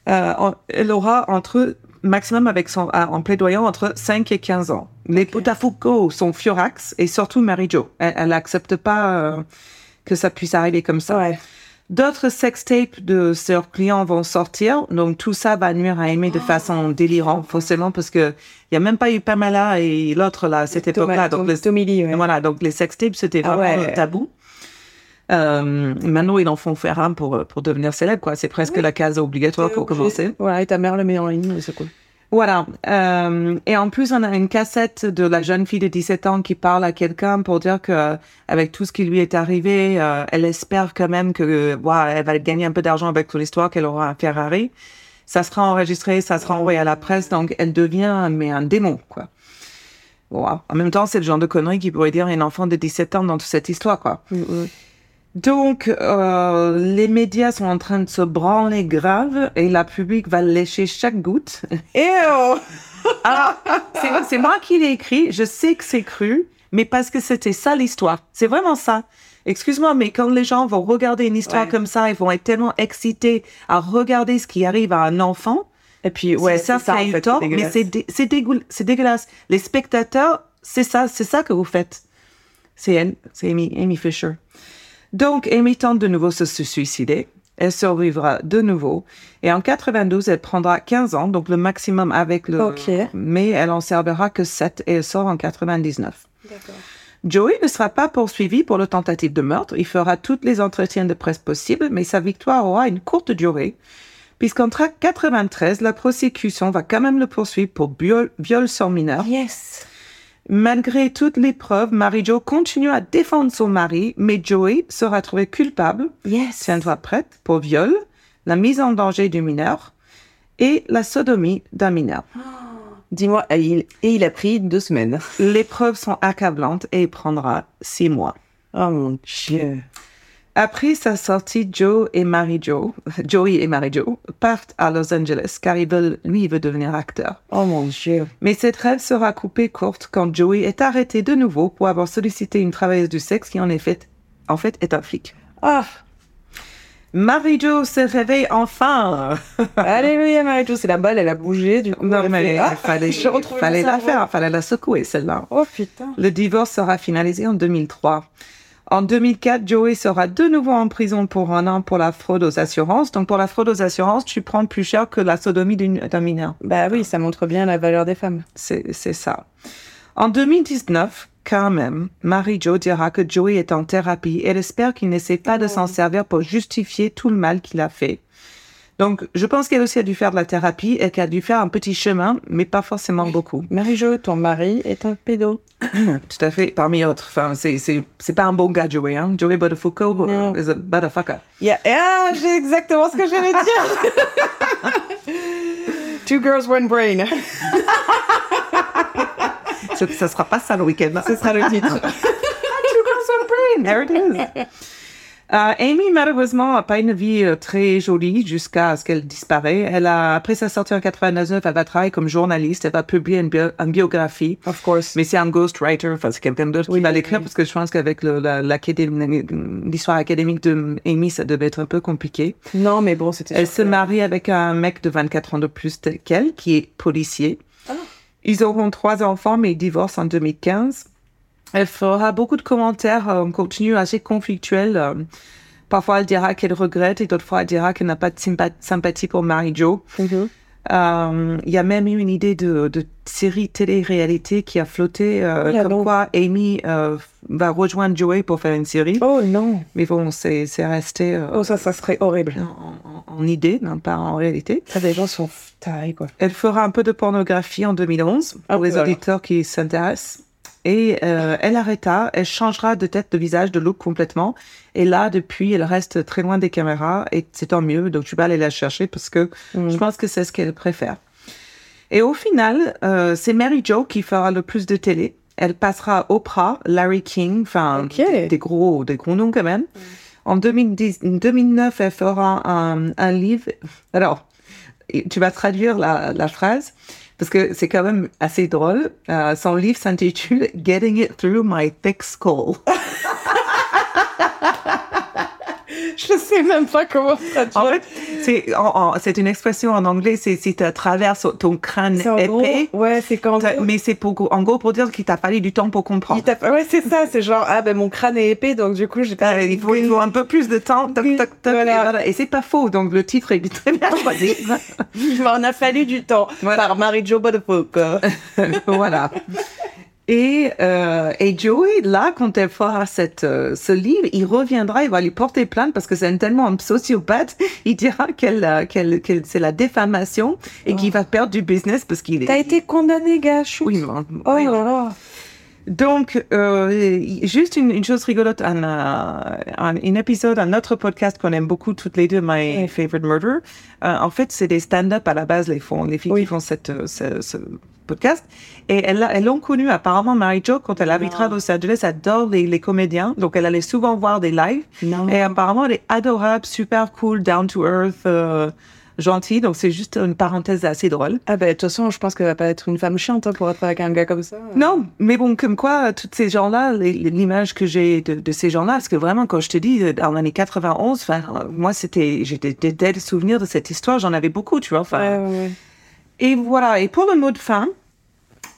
Euh, en- elle aura entre maximum avec son, ah, en plaidoyant entre 5 et 15 ans. Les Botafogo sont furax et surtout Mary-Jo. Elle, elle accepte pas euh, que ça puisse arriver comme ça. Ouais. D'autres sextapes de leurs clients vont sortir, donc tout ça va nuire à Amy de façon délirante, forcément, parce que il y a même pas eu Pamela et l'autre là à cette époque-là. Donc, les- Tommy Lee, ouais. voilà, donc les sextapes, c'était Ah vraiment ouais. tabou. Euh, maintenant, ils en font faire un pour, pour devenir célèbre, quoi. C'est presque la case obligatoire pour commencer. Voilà, et ta mère le met en ligne, c'est cool. Voilà. Euh, et en plus, on a une cassette de la jeune fille de 17 ans qui parle à quelqu'un pour dire que, euh, avec tout ce qui lui est arrivé, euh, elle espère quand même que, elle va gagner un peu d'argent avec son histoire, qu'elle aura un Ferrari. Ça sera enregistré, ça sera envoyé à la presse, donc elle devient, mais un démon, quoi. Bon, en même temps, c'est le genre de connerie qui pourrait dire un enfant de 17 ans dans toute cette histoire, quoi. Donc, euh, les médias sont en train de se branler grave et la public va lécher chaque goutte. Et oh Alors, c'est, moi qui l'ai écrit, je sais que c'est cru, mais parce que c'était ça l'histoire. C'est vraiment ça. Excuse-moi, mais quand les gens vont regarder une histoire Ouais. comme ça, ils vont être tellement excités à regarder ce qui arrive à un enfant. Et puis, ouais, c'est ça, c'est ça, fait, tort, c'est mais c'est, dé- c'est dégueulasse. Les spectateurs, c'est ça, c'est ça que vous faites. C'est elle, c'est Amy, Amy Fisher. Donc, tente de nouveau se suicider. Elle survivra de nouveau. Et en 92, elle prendra 15 ans, donc le maximum avec le... Ok. Mais elle en servira que 7 et elle sort en 99. Joey ne sera pas poursuivi pour le tentative de meurtre. Il fera tous les entretiens de presse possibles, mais sa victoire aura une courte durée, puisqu'en 93, la prosécution va quand même le poursuivre pour viol, viol sur mineur. Yes. Malgré toutes les preuves, Marie-Jo continue à défendre son mari, mais Joey sera trouvé coupable, Yes. tiens-toi prête, pour viol, la mise en danger du mineur et la sodomie d'un mineur. Dis-moi, et il, et il a pris deux semaines. Les preuves sont accablantes et il prendra six mois. Oh mon dieu. Après sa sortie, Joe et Marie-Jo, Joey et Marie-Jo partent à Los Angeles car ils veulent, lui, il veut devenir acteur. Oh mon dieu. Mais cette rêve sera coupée courte quand Joey est arrêté de nouveau pour avoir sollicité une travailleuse du sexe qui en est fait, en fait est un flic. Ah, Marie-Jo se réveille enfin. Alléluia, Marie-Jo, c'est la balle, elle a bougé. Du coup, Non, elle mais ah, fallait, fallait la faire, fallait la secouer, celle-là. Oh putain. Le divorce sera finalisé en 2003. En 2004, Joey sera de nouveau en prison pour un an pour la fraude aux assurances. Donc, pour la fraude aux assurances, tu prends plus cher que la sodomie d'un mineur. Bah oui, ça montre bien la valeur des femmes. C'est c'est ça. En 2019, quand même, Marie-Jo dira que Joey est en thérapie. Elle espère qu'il n'essaie pas de s'en servir pour justifier tout le mal qu'il a fait. Donc, je pense qu'elle aussi a dû faire de la thérapie et qu'elle a dû faire un petit chemin, mais pas forcément beaucoup. Marie-Jo, ton mari est un pédo. Tout à fait, parmi autres. Enfin, c'est, c'est, c'est pas un bon gars, Joey, hein. Joey Buttafuoco Non. is a motherfucker. Yeah. Ah, j'ai exactement ce que j'allais dire. Two girls, one brain. Ça, ça sera pas ça le week-end. Ce sera le titre. There it is. Euh, Amy, malheureusement, n'a pas une vie euh, très jolie jusqu'à ce qu'elle disparaît. Elle a, après sa sortie en 99, elle va travailler comme journaliste. Elle va publier une, bio- une biographie. Of course. Mais c'est un ghostwriter, enfin, c'est quelqu'un d'autre Oui, qui va l'écrire oui. parce que je pense qu'avec l'histoire académique de Amy, ça devait être un peu compliqué. Non, mais bon, c'était. Elle se marie avec un mec de 24 ans de plus qu'elle, qui est policier. Ah. Ils auront trois enfants, mais ils divorcent en 2015. Elle fera beaucoup de commentaires euh, en contenu assez conflictuels. euh. Parfois, elle dira qu'elle regrette et d'autres fois, elle dira qu'elle n'a pas de sympa- sympathie pour Marie-Jo. Mhm. Euh, Il y a même eu une idée de, de série télé-réalité qui a flotté, euh, Ah, comme non. quoi Amy euh, va rejoindre Joey pour faire une série. Oh non. Mais bon, c'est resté euh, Oh, ça, ça serait horrible. en, en- en idée, non pas en réalité. Ça, les gens sont tarés, quoi. Elle fera un peu de pornographie en 2011 pour Ah, les voilà. auditeurs qui s'intéressent. Et euh, elle arrêta, elle changera de tête, de visage, de look complètement. Et là, depuis, elle reste très loin des caméras et c'est tant mieux. Donc, tu vas aller la chercher parce que Mm. je pense que c'est ce qu'elle préfère. Et au final, euh, c'est Mary Jo qui fera le plus de télé. Elle passera Oprah, Larry King, enfin des, gros, des gros noms quand même. En 2010, 2009, elle fera un, un livre. Alors, tu vas traduire la, la phrase parce que c'est quand même assez drôle. Euh, son livre s'intitule Getting It Through My Thick Skull. Je sais même pas comment traduire. En fait, c'est en- en- c'est une expression en anglais, c'est si tu traverses ton crâne c'est en gros. épais. Ouais, c'est quand. Mais c'est pour, en gros pour dire qu'il t'a fallu du temps pour comprendre. Il Ouais, c'est ça. C'est genre, ah ben mon crâne est épais, donc du coup, j'ai pas. Euh, il, faut, il faut un peu plus de temps. Toc, toc, toc, Voilà. et, voilà. Et c'est pas faux. Donc le titre est très bien choisi. Il m'en a fallu du temps. Voilà. Par Marie-Jo Buttafuoco. voilà. Et, euh, et Joey, là, quand elle fera cette, euh, ce livre, il reviendra, il va lui porter plainte parce que c'est tellement un psychopathe. Il dira qu'elle, euh, qu'elle, qu'elle- c'est la diffamation et qu'il va perdre du business parce qu'il est. T'as été condamné, gars. Oui, mais- Oh oui. là là. Donc, euh, juste une, une chose rigolote, un, euh, un, un épisode, un autre podcast qu'on aime beaucoup toutes les deux, My. Favorite Murder. Euh, en fait, c'est des stand-up à la base, les, font, les filles Oui. qui font cette, euh, ce, ce podcast. Et elles l'ont connue apparemment, Marie-Jo, quand elle habitera à Los Angeles, adore les, les comédiens. Donc, elle allait souvent voir des lives. Non. Et apparemment, elle est adorable, super cool, down to earth, euh, gentille. Donc, c'est juste une parenthèse assez drôle. Ah ben, de toute façon, je pense qu'elle va pas être une femme chiante hein, pour être avec un gars comme ça. Non, mais bon, comme quoi, tous ces gens-là, l'image que j'ai de, de ces gens-là, parce que vraiment, quand je te dis, dans l'année 91, enfin, euh, moi, c'était, j'ai des, des tels souvenirs de cette histoire, j'en avais beaucoup, tu vois. Enfin, Ouais, ouais, ouais. Et voilà, et pour le mot de fin,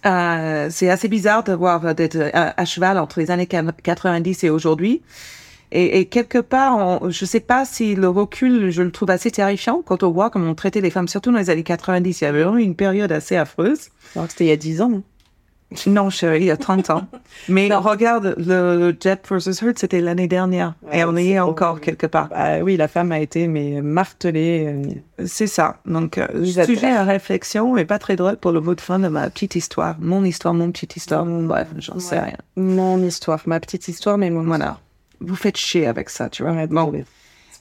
euh, c'est assez bizarre de voir, d'être à, à cheval entre les années 90 et aujourd'hui. Et, quelque part, on, je sais pas si le recul, je le trouve assez terrifiant quand on voit comment on traitait les femmes, surtout dans les années 90. Il y avait vraiment une période assez affreuse. C'était il y a 10 ans. Non, chérie, il y a 30 ans. Mais Non. regarde, le Jet versus Hurt, c'était l'année dernière. Ouais, et on y est encore horrible. quelque part. Bah oui, la femme a été mais martelée. euh, C'est ça. Donc, euh, sujet à réflexion, mais pas très drôle pour le mot de fin de ma petite histoire. Mon histoire, mon petite histoire. Bref, j'en sais rien. Mon histoire, ma petite histoire, mais mon Voilà. Vous faites chier avec ça, tu vois. Ouais, bon,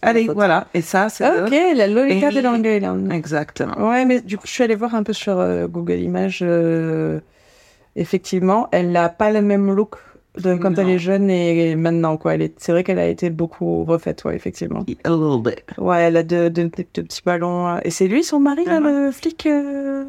allez, voilà. Et ça, c'est... Ok, la Lolita Et- de Long Island. Exactement. Ouais, mais du coup, je suis allée voir un peu sur euh, Google Images. euh, effectivement, elle n'a pas le même look de quand Non. elle est jeune et maintenant, quoi. Elle est, c'est vrai qu'elle a été beaucoup refaite, ouais, effectivement. A little bit. Ouais, elle a de, de- de- de petits ballons. euh, Et c'est lui, son mari, là, Mhm. le flic euh,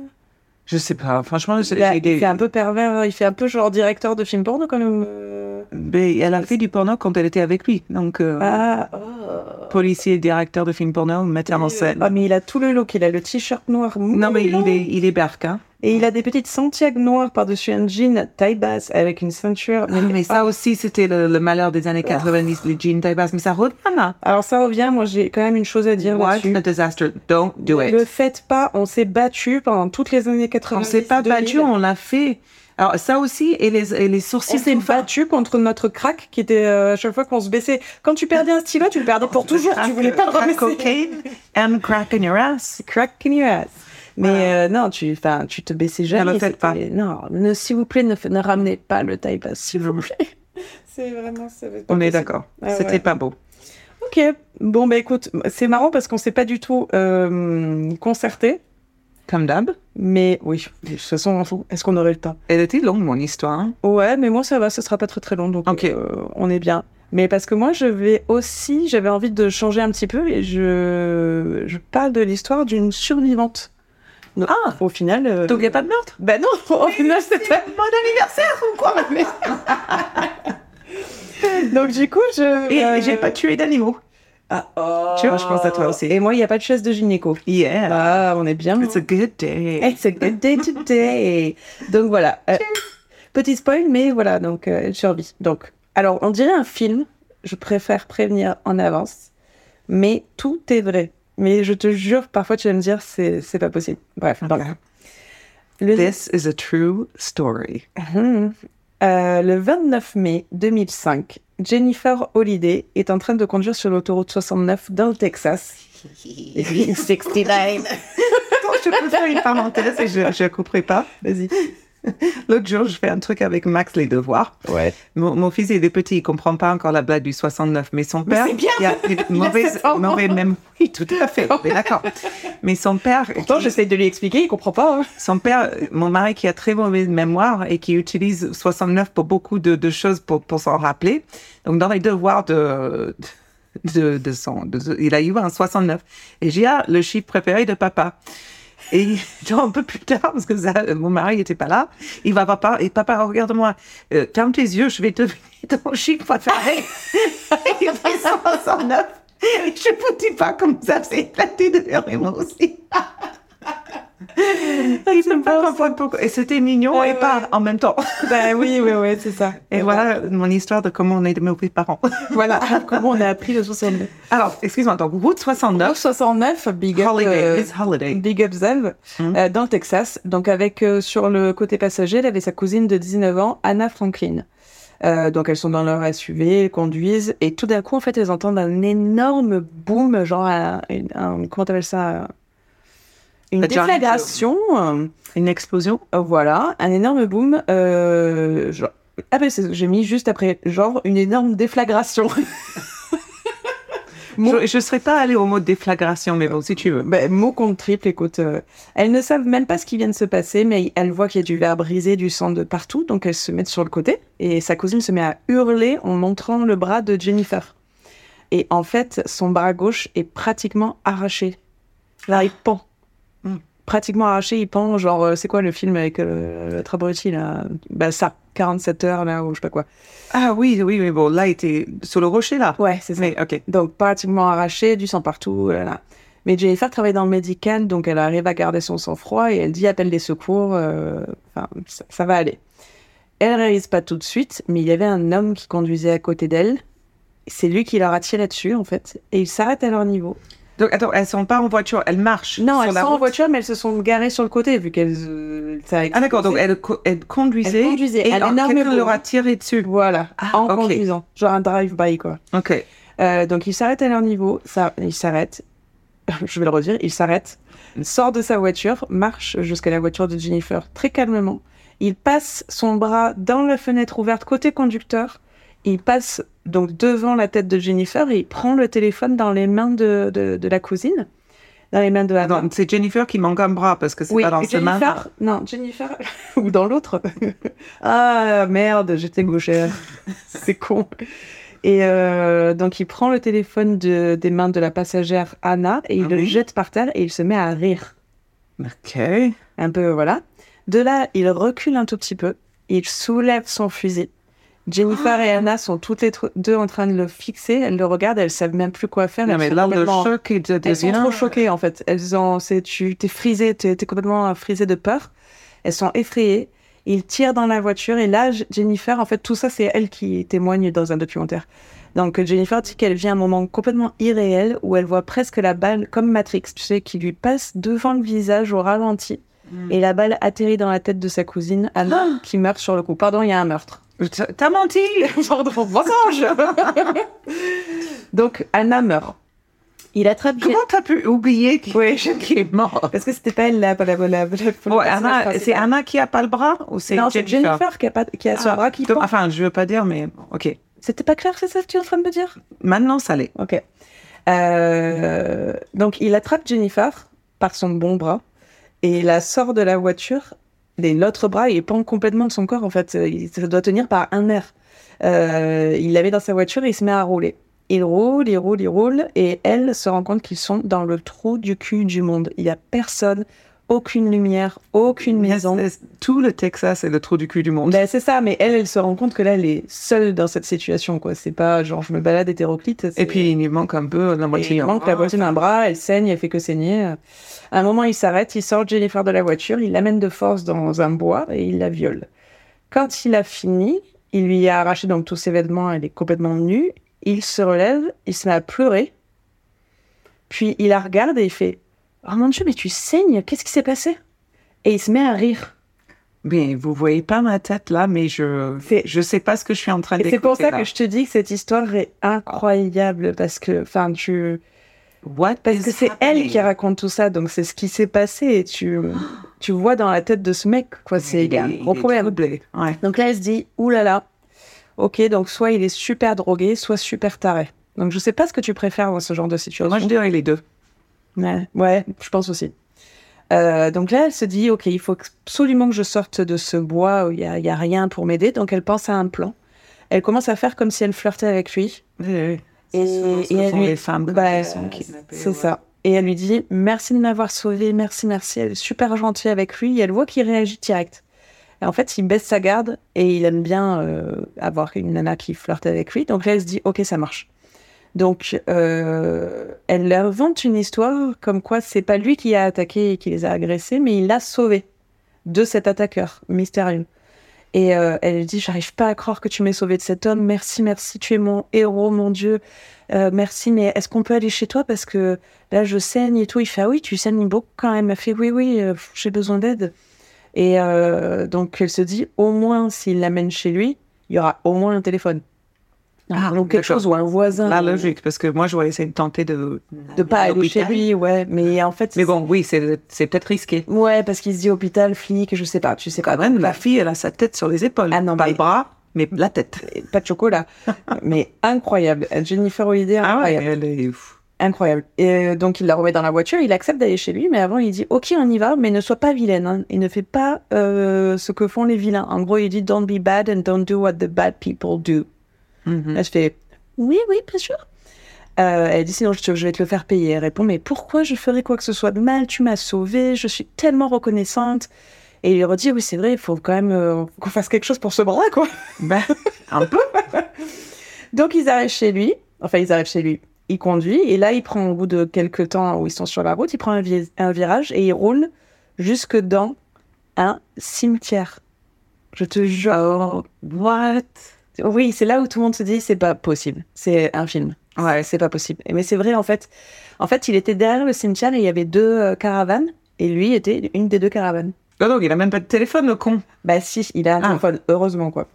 Je sais pas. Franchement, j'ai il, a- j'ai il des... fait un peu pervers. Il fait un peu genre directeur de film porno, quand même. euh. Mais elle a fait du porno quand elle était avec lui. Donc, euh, Ah, oh. policier, directeur de film porno, metteur en scène. Ah, mais il a tout le look. Il a le t-shirt noir. Non, mais il est, il est berk, hein. Et il a des petites Santiago noires par-dessus un jean taille basse avec une ceinture. Ah, mais ça aussi, c'était le, le malheur des années 90, les jeans taille basse. Mais ça revient là. Alors ça revient, moi j'ai quand même une chose à dire What a disaster. Don't do Le it. faites pas, on s'est battu pendant toutes les années 90. On s'est pas 2000. battu, on l'a fait. Alors, ça aussi, et les, et les sourcils. On s'est battu contre notre crack qui était euh, à chaque fois qu'on se baissait. Quand tu perdais un stylo, tu le perdais pour toujours. Tu voulais pas le Crack remettre. cocaine and crack in your ass. Crack in your ass. Mais euh, non, tu, enfin, tu te baissais jamais. le faites pas. Non, ne- s'il vous plaît, ne, ne ramenez pas le taille basse, s'il vous plaît. C'est vraiment. On est d'accord. Ah C'était ouais. pas beau. Ok. Bon, bah écoute, c'est marrant parce qu'on s'est pas du tout euh, concerté. Comme d'hab. Mais oui, de toute façon, on fout. est-ce qu'on aurait le temps? Elle était longue, mon histoire. hein. Ouais, mais moi ça va, ce sera pas très très long, donc Ok. euh, on est bien. Mais parce que moi je vais aussi, j'avais envie de changer un petit peu et je, je parle de l'histoire d'une survivante. Donc, Ah. Au final. euh, Donc, il n'y a pas de meurtre? Ben non, au final c'était. Bon anniversaire ou quoi? Donc du coup je. Et euh, j'ai pas tué d'animaux. Ah, oh. Tu vois, je pense à toi aussi. Et moi il n'y a pas de chaise de gynéco. Yeah. Ah, on est bien. It's a good day. It's a good day today. Donc voilà. Euh, petit spoil, mais voilà, donc euh, elle survit. Donc, alors on dirait un film. Je préfère prévenir en avance, mais tout est vrai. Mais je te jure, parfois tu vas me dire c'est c'est pas possible. Bref. Okay. le, This is a true story. Euh, le 29 mai 2005, Jennifer Holliday est en train de conduire sur l'autoroute 69 dans le Texas. 69. je peux faire une parenthèse et je ne couperai pas. Vas-y. L'autre jour, je fais un truc avec Max, les devoirs. Ouais. Mon, mon fils il est petit, il comprend pas encore la blague du 69, mais son père, c'est bien. il a une mauvaise, mauvaise même, oui, tout à fait, mais d'accord. Mais son père, Pourtant, j'essaye de lui expliquer, il comprend pas. hein. son père, mon mari qui a très mauvaise mémoire et qui utilise 69 pour beaucoup de, de choses pour, pour s'en rappeler. Donc dans les devoirs de, de, de son, de- il a eu un 69. Et j'ai ah, le chiffre préféré de papa. Et genre un peu plus tard, parce que ça, mon mari n'était pas là, il va papa et papa regarde-moi, euh, ferme tes yeux, je vais te donner ton chiffre préféré. il fait 69. Et je ne dis pas comme ça, c'est éclaté de rire moi aussi. Il ne pas comprendre pourquoi. Et c'était mignon et Ouais, pas ouais. en même temps. Ben oui, oui, oui, c'est ça. Et voilà mon histoire de comment on est mauvais parents. Voilà comment on a appris le 69. Alors, excuse-moi, donc route 69, 69, big up, Holiday, euh, Miss Holiday. big up Zev, Mhm. euh, dans le Texas. Donc avec euh, sur le côté passager, elle avait sa cousine de 19 ans, Anna Franklin. Euh, donc elles sont dans leur SUV, elles conduisent et tout d'un coup en fait elles entendent un énorme boom, genre un, un- comment t'appelles ça, une déflagration. euh, Une explosion. Euh, Voilà, un énorme boom. Euh, genre... Ah ben, j'ai mis juste après, genre une énorme déflagration. Je ne serais pas allée au mot déflagration, mais bon, si tu veux. Ben, mot contre triple, écoute. euh, elles ne savent même pas ce qui vient de se passer, mais elles voient qu'il y a du verre brisé, du sang de partout, donc elles se mettent sur le côté. Et sa cousine se met à hurler en montrant le bras de Jennifer. Et en fait, son bras gauche est pratiquement arraché. Là, il pend. Pratiquement arraché, il pend. Genre, euh, c'est quoi le film avec euh, le abruti, là? Ben, ça, 47 heures, là, ou je sais pas quoi. Ah oui, oui, mais bon, là, il était sur le rocher, là. Ouais, c'est ça. Mais, ok. Donc, pratiquement arraché, du sang partout. Là, là. Mais Jennifer travaille dans le médical, donc elle arrive à garder son sang-froid et elle dit appelle des secours. euh, Enfin, ça, ça va aller. Elle réalise pas tout de suite, mais il y avait un homme qui conduisait à côté d'elle. C'est lui qui leur a tiré dessus, en fait, et il s'arrête à leur niveau. Donc, attends, elles sont pas en voiture, elles marchent. Non, elles sont en route. voiture, mais elles se sont garées sur le côté, vu qu'elles. euh, Ah, d'accord, donc elles, co- elles conduisaient. Elles conduisaient, Et quelqu'un leur a tiré dessus. Voilà, Ah, en conduisant. Genre un drive-by, quoi. Ok. Euh, donc il s'arrête à leur niveau, ça, il s'arrête, je vais le redire, il s'arrête, sort de sa voiture, marche jusqu'à la voiture de Jennifer très calmement. Il passe son bras dans la fenêtre ouverte côté conducteur. Il passe donc devant la tête de Jennifer et il prend le téléphone dans les mains de, de, de la cousine, dans les mains de Anna. Attends, c'est Jennifer qui manque un bras parce que c'est Oui, pas dans ses mains. Non, Jennifer, ou dans l'autre. ah merde, j'étais gauchère. C'est con. Et euh, donc il prend le téléphone de- des mains de la passagère Anna et il Ah le jette par terre et il se met à rire. Ok. Un peu, voilà. De là, il recule un tout petit peu, il soulève son fusil, Jennifer et Anna sont toutes les deux en train de le fixer. Elles le regardent, elles savent même plus quoi faire. Non, elles mais sont là, le choc est de Elles sont trop choquées en fait. Elles ont, c'est, tu t'es frisé, t'es, t'es complètement frisé de peur. Elles sont effrayées. Ils tirent dans la voiture et là, Jennifer, en fait, tout ça, c'est elle qui témoigne dans un documentaire. Donc Jennifer dit qu'elle vit un moment complètement irréel où elle voit presque la balle comme Matrix, tu sais, qui lui passe devant le visage au ralenti. Mm. Et la balle atterrit dans la tête de sa cousine, Anna, qui meurt sur le coup. Pardon, il y a un meurtre. T'as- menti Pardon, mensonge Donc Anna meurt. Il attrape Comment t'as pu oublier qui, Oui, est mort? Parce que c'était pas elle la, la, la, la, c'est Anna qui a pas le bras ou c'est Non, c'est Jennifer, Jennifer qui a, pas, qui a son Ah, bras qui pend. Enfin, je veux pas dire, mais ok. C'était pas clair, c'est ça que tu es en train de me dire? Maintenant, ça l'est. Ok. Euh, donc, il attrape Jennifer par son bon bras et la sort de la voiture. L'autre bras, il pend complètement de son corps, en fait. Il, ça doit tenir par un nerf. Euh, il l'avait dans sa voiture et il se met à rouler. Il roule, il roule, il roule, et elle se rend compte qu'ils sont dans le trou du cul du monde. Il y a personne, aucune lumière, aucune maison. Tout le Texas est le trou du cul du monde. Ben, c'est ça, mais elle, elle se rend compte que là, elle est seule dans cette situation, quoi. C'est pas genre je me balade hétéroclite. Et puis, il lui manque un peu la moitié. il hein. manque la moitié d'un bras, elle saigne, elle fait que saigner. À un moment, il s'arrête, il sort Jennifer de la voiture, il l'amène de force dans un bois et il la viole. Quand il a fini, il lui a arraché donc tous ses vêtements, elle est complètement nue. Il se relève, il se met à pleurer. Puis il la regarde et il fait Oh mon dieu, mais tu saignes, qu'est-ce qui s'est passé? Et il se met à rire. Mais vous voyez pas ma tête là, mais je je sais pas ce que je suis en train Et d'écouter. c'est pour ça là. que je te dis que cette histoire est incroyable parce que, enfin, tu. What Parce que c'est elle qui raconte tout ça, donc c'est ce qui s'est passé et tu, tu vois dans la tête de ce mec, quoi. C'est il y a un gros problème. Ouais. Donc là, elle se dit, oulala, ok, donc soit il est super drogué, soit super taré. Donc je sais pas ce que tu préfères dans ce genre de situation. Moi, je dirais les deux. Ouais, ouais, je pense aussi. Euh, donc là, elle se dit, ok, il faut absolument que je sorte de ce bois où il y a, rien pour m'aider. Donc elle pense à un plan. Elle commence à faire comme si elle flirtait avec lui. Et, Et- ce et elle lui- les femmes Bah, C'est ouais. ça. Et elle lui dit merci de m'avoir sauvé, merci, merci. Elle est super gentille avec lui. Et elle voit qu'il réagit direct. Et en fait, il baisse sa garde et il aime bien euh, avoir une nana qui flirte avec lui. Donc là, elle se dit ok, ça marche. Donc, euh, elle invente une histoire comme quoi c'est pas lui qui a attaqué et qui les a agressés, mais il l'a sauvé de cet attaqueur mystérieux. Et euh, elle dit J'arrive pas à croire que tu m'aies sauvé de cet homme. Merci, merci. Tu es mon héros, mon Dieu. Euh, merci, mais est-ce qu'on peut aller chez toi? Parce que là, je saigne et tout. Il fait Ah oui, tu saignes beaucoup quand même. Elle fait Oui, oui, j'ai besoin d'aide. Et donc, elle se dit Au moins, s'il l'amène chez lui, il y aura au moins un téléphone. Ah, donc, quelque chose ou un voisin. La logique, parce que moi, j'aurais essayé de tenter de De pas aller chez lui, ouais. Mais en fait. Mais bon, oui, c'est c'est peut-être risqué. Ouais, parce qu'il se dit hôpital, flic, je sais pas, tu sais pas. Quand même, la fille, elle a sa tête sur les épaules. Ah non, pas mais- le bras, mais la tête. Pas de chocolat. mais incroyable. Jennifer Holiday, Ah ouais, incroyable. elle est ouf. Incroyable. Et euh, donc il la remet dans la voiture, il accepte d'aller chez lui, mais avant il dit ok on y va, mais ne sois pas vilaine. hein. Il ne fait pas euh, ce que font les vilains. En gros il dit don't be bad and don't do what the bad people do. Mhm. Elle se fait oui oui bien sûr. Euh, elle dit sinon je, je vais te le faire payer. Elle répond mais pourquoi je ferais quoi que ce soit de mal? Tu m'as sauvée, je suis tellement reconnaissante. Et il lui redit oui c'est vrai, il faut quand même euh, qu'on fasse quelque chose pour ce bras quoi. Ben, un peu. Donc ils arrivent chez lui, enfin ils arrivent chez lui, il conduit, et là il prend au bout de quelques temps où ils sont sur la route, il prend un, vi- un virage et il roule jusque dans un cimetière. Je te jure. Oh, what? Oui, c'est là où tout le monde se dit c'est pas possible, c'est un film. Ouais, c'est pas possible. Mais c'est vrai en fait. En fait, il était derrière le cimetière et il y avait deux euh, caravanes, et lui était une des deux caravanes. Oh, donc, il a même pas de téléphone, le con. Bah si, il a un Ah. téléphone, heureusement quoi.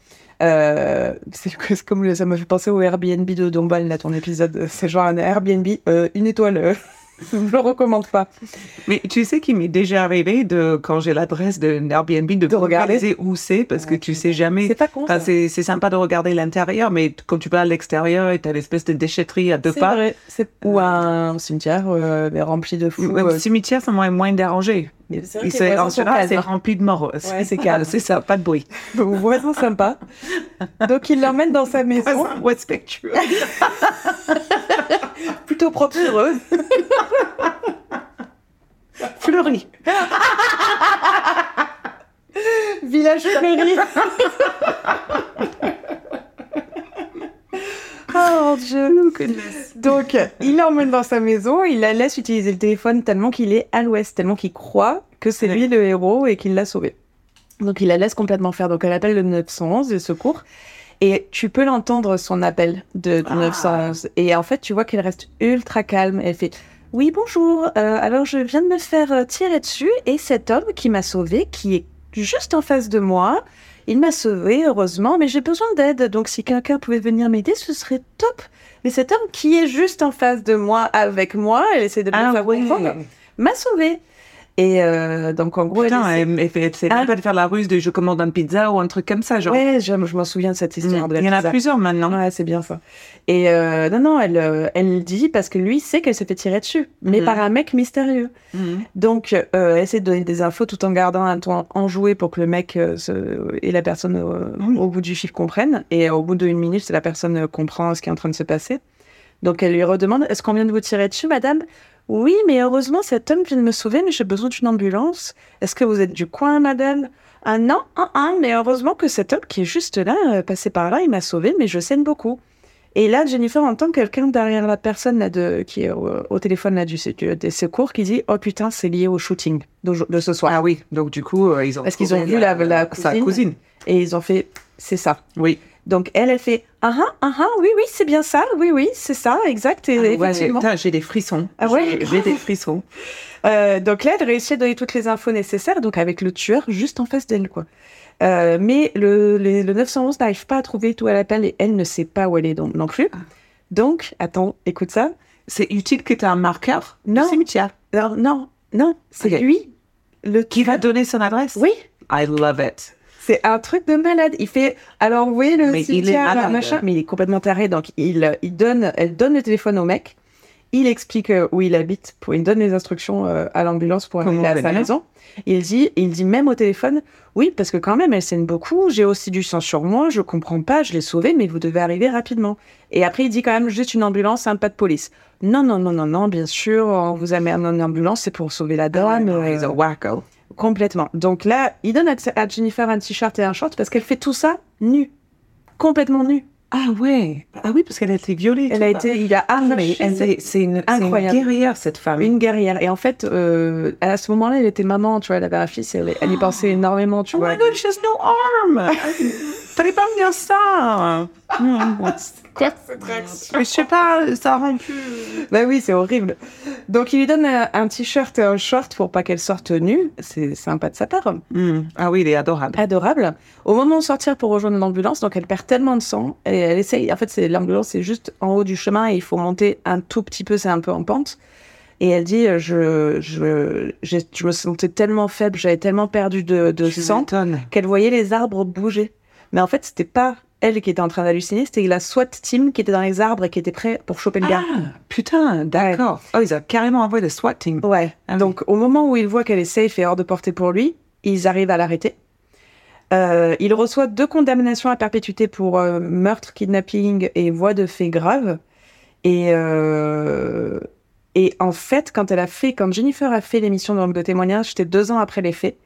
Euh, c'est comme ça me fait penser au Airbnb de Dombal, là, ton épisode. C'est genre un Airbnb, euh, une étoile. Euh, je le recommande pas. Mais tu sais qu'il m'est déjà arrivé de, quand j'ai l'adresse d'un Airbnb, de, De regarder. où c'est, parce que tu sais jamais. C'est pas con. Enfin, c'est sympa de regarder l'intérieur, mais quand tu vas à l'extérieur et t'as l'espèce de déchetterie à deux pas, vrai. C'est- Ou un cimetière euh, rempli de fous. le euh, cimetière, ça m'aurait moins dérangé. Vrai Il que les en général, c'est rempli de morts. Ouais, c'est calme. C'est ça, pas de bruit. Voisin sympa. Donc il l'emmène dans sa maison, respectueux. plutôt propre sur eux. Fleuri. Village fleuri. Oh Dieu. Donc, il l'emmène dans sa maison, il la laisse utiliser le téléphone tellement qu'il est à l'ouest, tellement qu'il croit que c'est Ouais. lui le héros et qu'il l'a sauvé. Donc, il la laisse complètement faire. Donc, elle appelle le 911, le secours. Et tu peux l'entendre, son appel de, de Ah. 911. Et en fait, tu vois qu'elle reste ultra calme. Elle fait Oui, bonjour. euh, alors, je viens de me faire euh, tirer dessus. Et cet homme qui m'a sauvé, qui est juste en face de moi, il m'a sauvé, heureusement, mais j'ai besoin d'aide. Donc, si quelqu'un pouvait venir m'aider, ce serait top. Mais cet homme qui est juste en face de moi, avec moi, elle essaie de me Ah faire ouais. comprendre, m'a sauvé. Et euh, donc, en gros, elle Putain, elle, elle fait, elle Ah. pas de faire la ruse de je commande un pizza ou un truc comme ça, genre. Ouais, je, je m'en souviens de cette histoire. de la Il y en a plusieurs maintenant. Ouais, c'est bien ça. Et euh, non, non, elle, euh, elle dit parce que lui sait qu'elle s'est fait tirer dessus, mais Mhm. par un mec mystérieux. Mhm. Donc, euh, elle essaie de donner des infos tout en gardant un ton enjoué pour que le mec se- et la personne Oui. au bout du chiffre comprennent. Et au bout d'une minute, la personne comprend ce qui est en train de se passer. Donc, elle lui redemande Est-ce qu'on vient de vous tirer dessus, madame? Oui, mais heureusement, cet homme vient de me sauver, mais j'ai besoin d'une ambulance. Est-ce que vous êtes du coin, madame? Ah non, ah, ah, mais heureusement que cet homme qui est juste là, euh, passé par là, il m'a sauvé, mais je saigne beaucoup. Et là, Jennifer entend quelqu'un derrière la personne là, de, qui est au, au téléphone là, du, du- des secours qui dit Oh putain, c'est lié au shooting de, de ce soir. Ah oui, donc du coup, euh, ils ont. Parce qu'ils ont trouvé vu la- la sa cousine. cousine. Et ils ont fait C'est ça. Oui. Donc elle, elle fait Ah ah, ah ah, oui, oui, c'est bien ça, oui, oui, c'est ça, exact. Et Ah ouais, effectivement. putain, j'ai des frissons. Ah ouais J'ai- des frissons. Euh, donc là, elle réussit à donner toutes les infos nécessaires, donc avec le tueur juste en face d'elle, quoi. Euh, mais le, le, le 911 n'arrive pas à trouver tout à l'appel et elle ne sait pas où elle est donc, non plus. Ah. Donc, attends, écoute ça. C'est utile que tu aies un marqueur Non. cimetière Alors, non, non, c'est lui, le qui va donner son adresse? Oui, I love it. C'est un truc de malade. Il fait, alors vous voyez le Mais il est cimetière, machin, mais il est complètement taré. Donc, il, il donne, elle donne le téléphone au mec. Il explique euh, où il habite, pour, il donne les instructions euh, à l'ambulance pour arriver à sa maison. Il dit, il dit même au téléphone, oui, parce que quand même, elle saigne beaucoup, j'ai aussi du sang sur moi, je comprends pas, je l'ai sauvée, mais vous devez arriver rapidement. Et après, il dit quand même juste une ambulance, un pas de police. Non, non, non, non, non, bien sûr, on vous amène en ambulance, c'est pour sauver la dame. Ah, He's a wacko. Complètement. Donc là, il donne à, à Jennifer un t-shirt et un short parce qu'elle fait tout ça nue. Complètement nue. Ah ouais. Ah oui, parce qu'elle a été violée. Elle a été, il a Ah, elle- c'est une, guerrière, cette femme. une guerrière. Et en fait, euh, à ce moment-là, elle était maman, tu vois, elle avait un fils, elle, elle y pensait énormément, tu Oh vois. my god, she has no arm. Fallait pas me dire ça. Hmm. Quoi, cette réaction je sais pas, ça rend plus. Bah oui, c'est horrible. Donc il lui donne un, un t-shirt et un short pour pas qu'elle sorte nue. C'est sympa de sa part. Hmm. Ah oui, il est adorable. adorable. Au moment de sortir pour rejoindre l'ambulance, donc elle perd tellement de sang, et elle essaye. En fait, c'est l'ambulance, c'est juste en haut du chemin et il faut monter un tout petit peu, c'est un peu en pente. Et elle dit, euh, je, je, j'ai- je me sentais tellement faible, j'avais tellement perdu de, sang qu'elle voyait les arbres bouger. Mais en fait, c'était pas elle qui était en train d'halluciner, c'était la SWAT team qui était dans les arbres et qui était prêt pour choper le gars. Ah, putain, d'accord. Oh, ils ont carrément envoyé le SWAT team. Ouais. Ah oui. Donc, au moment où il voit qu'elle est safe et hors de portée pour lui, ils arrivent à l'arrêter. Euh, il reçoit deux condamnations à perpétuité pour euh, meurtre, kidnapping et voie de fait grave. Et, euh, et en fait, quand elle a fait, quand Jennifer a fait l'émission de, de témoignage, c'était deux ans après les faits.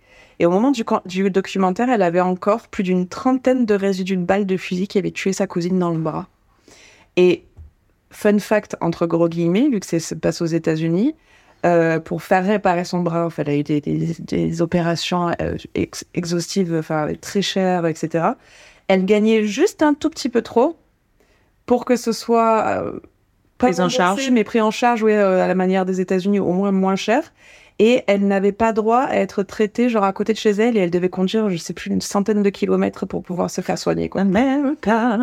Et au moment du, documentaire, elle avait encore plus d'une trentaine de résidus de balles de fusil qui avaient tué sa cousine dans le bras. Et fun fact, entre gros guillemets, vu que c'est- ça se passe aux États-Unis, euh, pour faire réparer son bras, en fait, elle a eu des, des- des opérations euh, ex- exhaustives, enfin, très chères, etc. Elle gagnait juste un tout petit peu trop pour que ce soit euh, pas Prise en charge. mais pris en charge, euh, à la manière des États-Unis, au moins moins cher. Et elle n'avait pas droit à être traitée, genre à côté de chez elle, et elle devait conduire, je sais plus, une centaine de kilomètres pour pouvoir se faire soigner, quoi. America.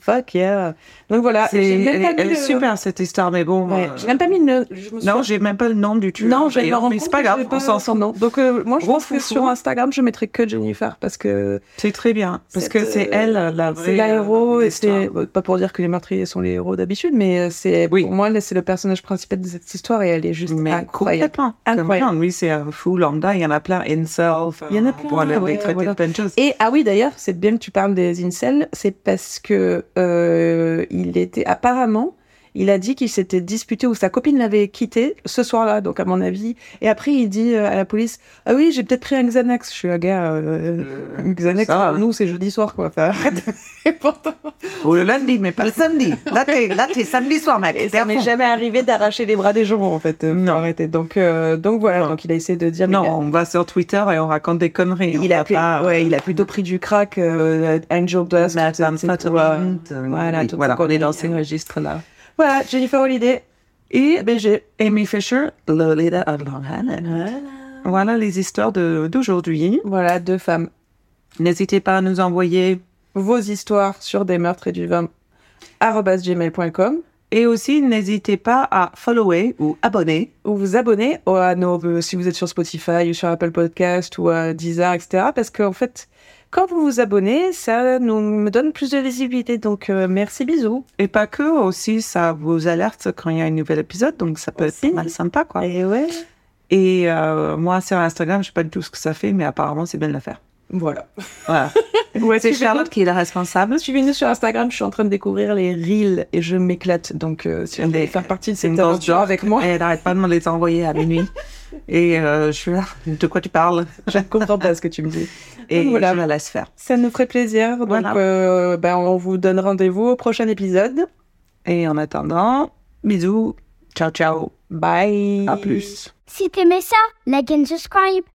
Fuck yeah. Donc voilà. C'est elle, est super cette histoire, mais bon. Ouais, euh, j'ai même pas mis le. je me suis- Non, j'ai même pas le nom du tueur. non, j'ai Mais c'est pas grave, on s'en nom. Donc euh, moi, je pense que sur Instagram, je mettrai que Jennifer parce que C'est très bien. Parce Cette, que c'est euh, elle la vraie. c'est la euh, héros et c'est pas pour dire que les meurtriers sont les héros d'habitude, mais euh, c'est Oui. pour moi c'est le personnage principal de cette histoire et elle est juste Mais incroyable. complètement. Incroyable. Lui, c'est un fou lambda. Il y en a plein. Enfin, Il y en a plein, les- ouais, voilà. plein de choses. Et ah oui, d'ailleurs, c'est bien que tu parles des incels, c'est parce que euh, il était apparemment, il a dit qu'il s'était disputé ou sa copine l'avait quitté ce soir-là, donc à mon avis. Et après, il dit euh, à la police Ah oui, j'ai peut-être pris un Xanax. Je suis la gars, euh, un Xanax, ça, pour nous, c'est jeudi soir, quoi. Enfin, arrête. Et pourtant, Ou le lundi, mais pas le samedi. Là, t'es, samedi soir, mec. et ça m'est jamais arrivé d'arracher les bras des gens, en fait. euh, Non. arrêter. Donc, euh, donc voilà, donc il a essayé de dire. mais Non, on va sur Twitter et on raconte des conneries. Il a, pris- pas- ouais, il a plutôt pris du crack, euh, Angel Dust. Euh, voilà, qu'on on est dans ces registres-là. Voilà, Jennifer Holiday. Et BG. Amy Fisher, Lolita of Long Island. Voilà les histoires de- d'aujourd'hui. Voilà, deux femmes. N'hésitez pas à nous envoyer Vos histoires sur des meurtres et du vin gmail.com et aussi n'hésitez pas à follower ou abonner ou vous abonner à nos, euh, si vous êtes sur Spotify ou sur Apple Podcast ou à Deezer, etc. Parce qu'en fait, quand vous vous abonnez, ça nous me donne plus de visibilité. Donc, euh, merci, bisous. et pas que aussi ça vous alerte quand il y a un nouvel épisode donc ça peut Aussi. être mal sympa quoi. Et ouais. Et euh, moi sur Instagram je sais pas du tout ce que ça fait mais apparemment c'est bien de le faire. Voilà. Voilà. Ouais, c'est Charlotte qui est la responsable. Suivez-nous sur Instagram, je suis en train de découvrir les reels et je m'éclate. Donc, euh, si vous voulez faire partie de une cette aventure avec moi, Et elle n'arrête pas de me les envoyer à minuit. Et euh, je suis là, de quoi tu parles? Je ne comprends pas ce que tu me dis. Et Voilà. je la laisse faire. Ça nous ferait plaisir. Donc, Voilà. euh, ben, on vous donne rendez-vous au prochain épisode. Et en attendant, bisous, ciao ciao, Bye. à plus. Si t'aimais ça, like and subscribe.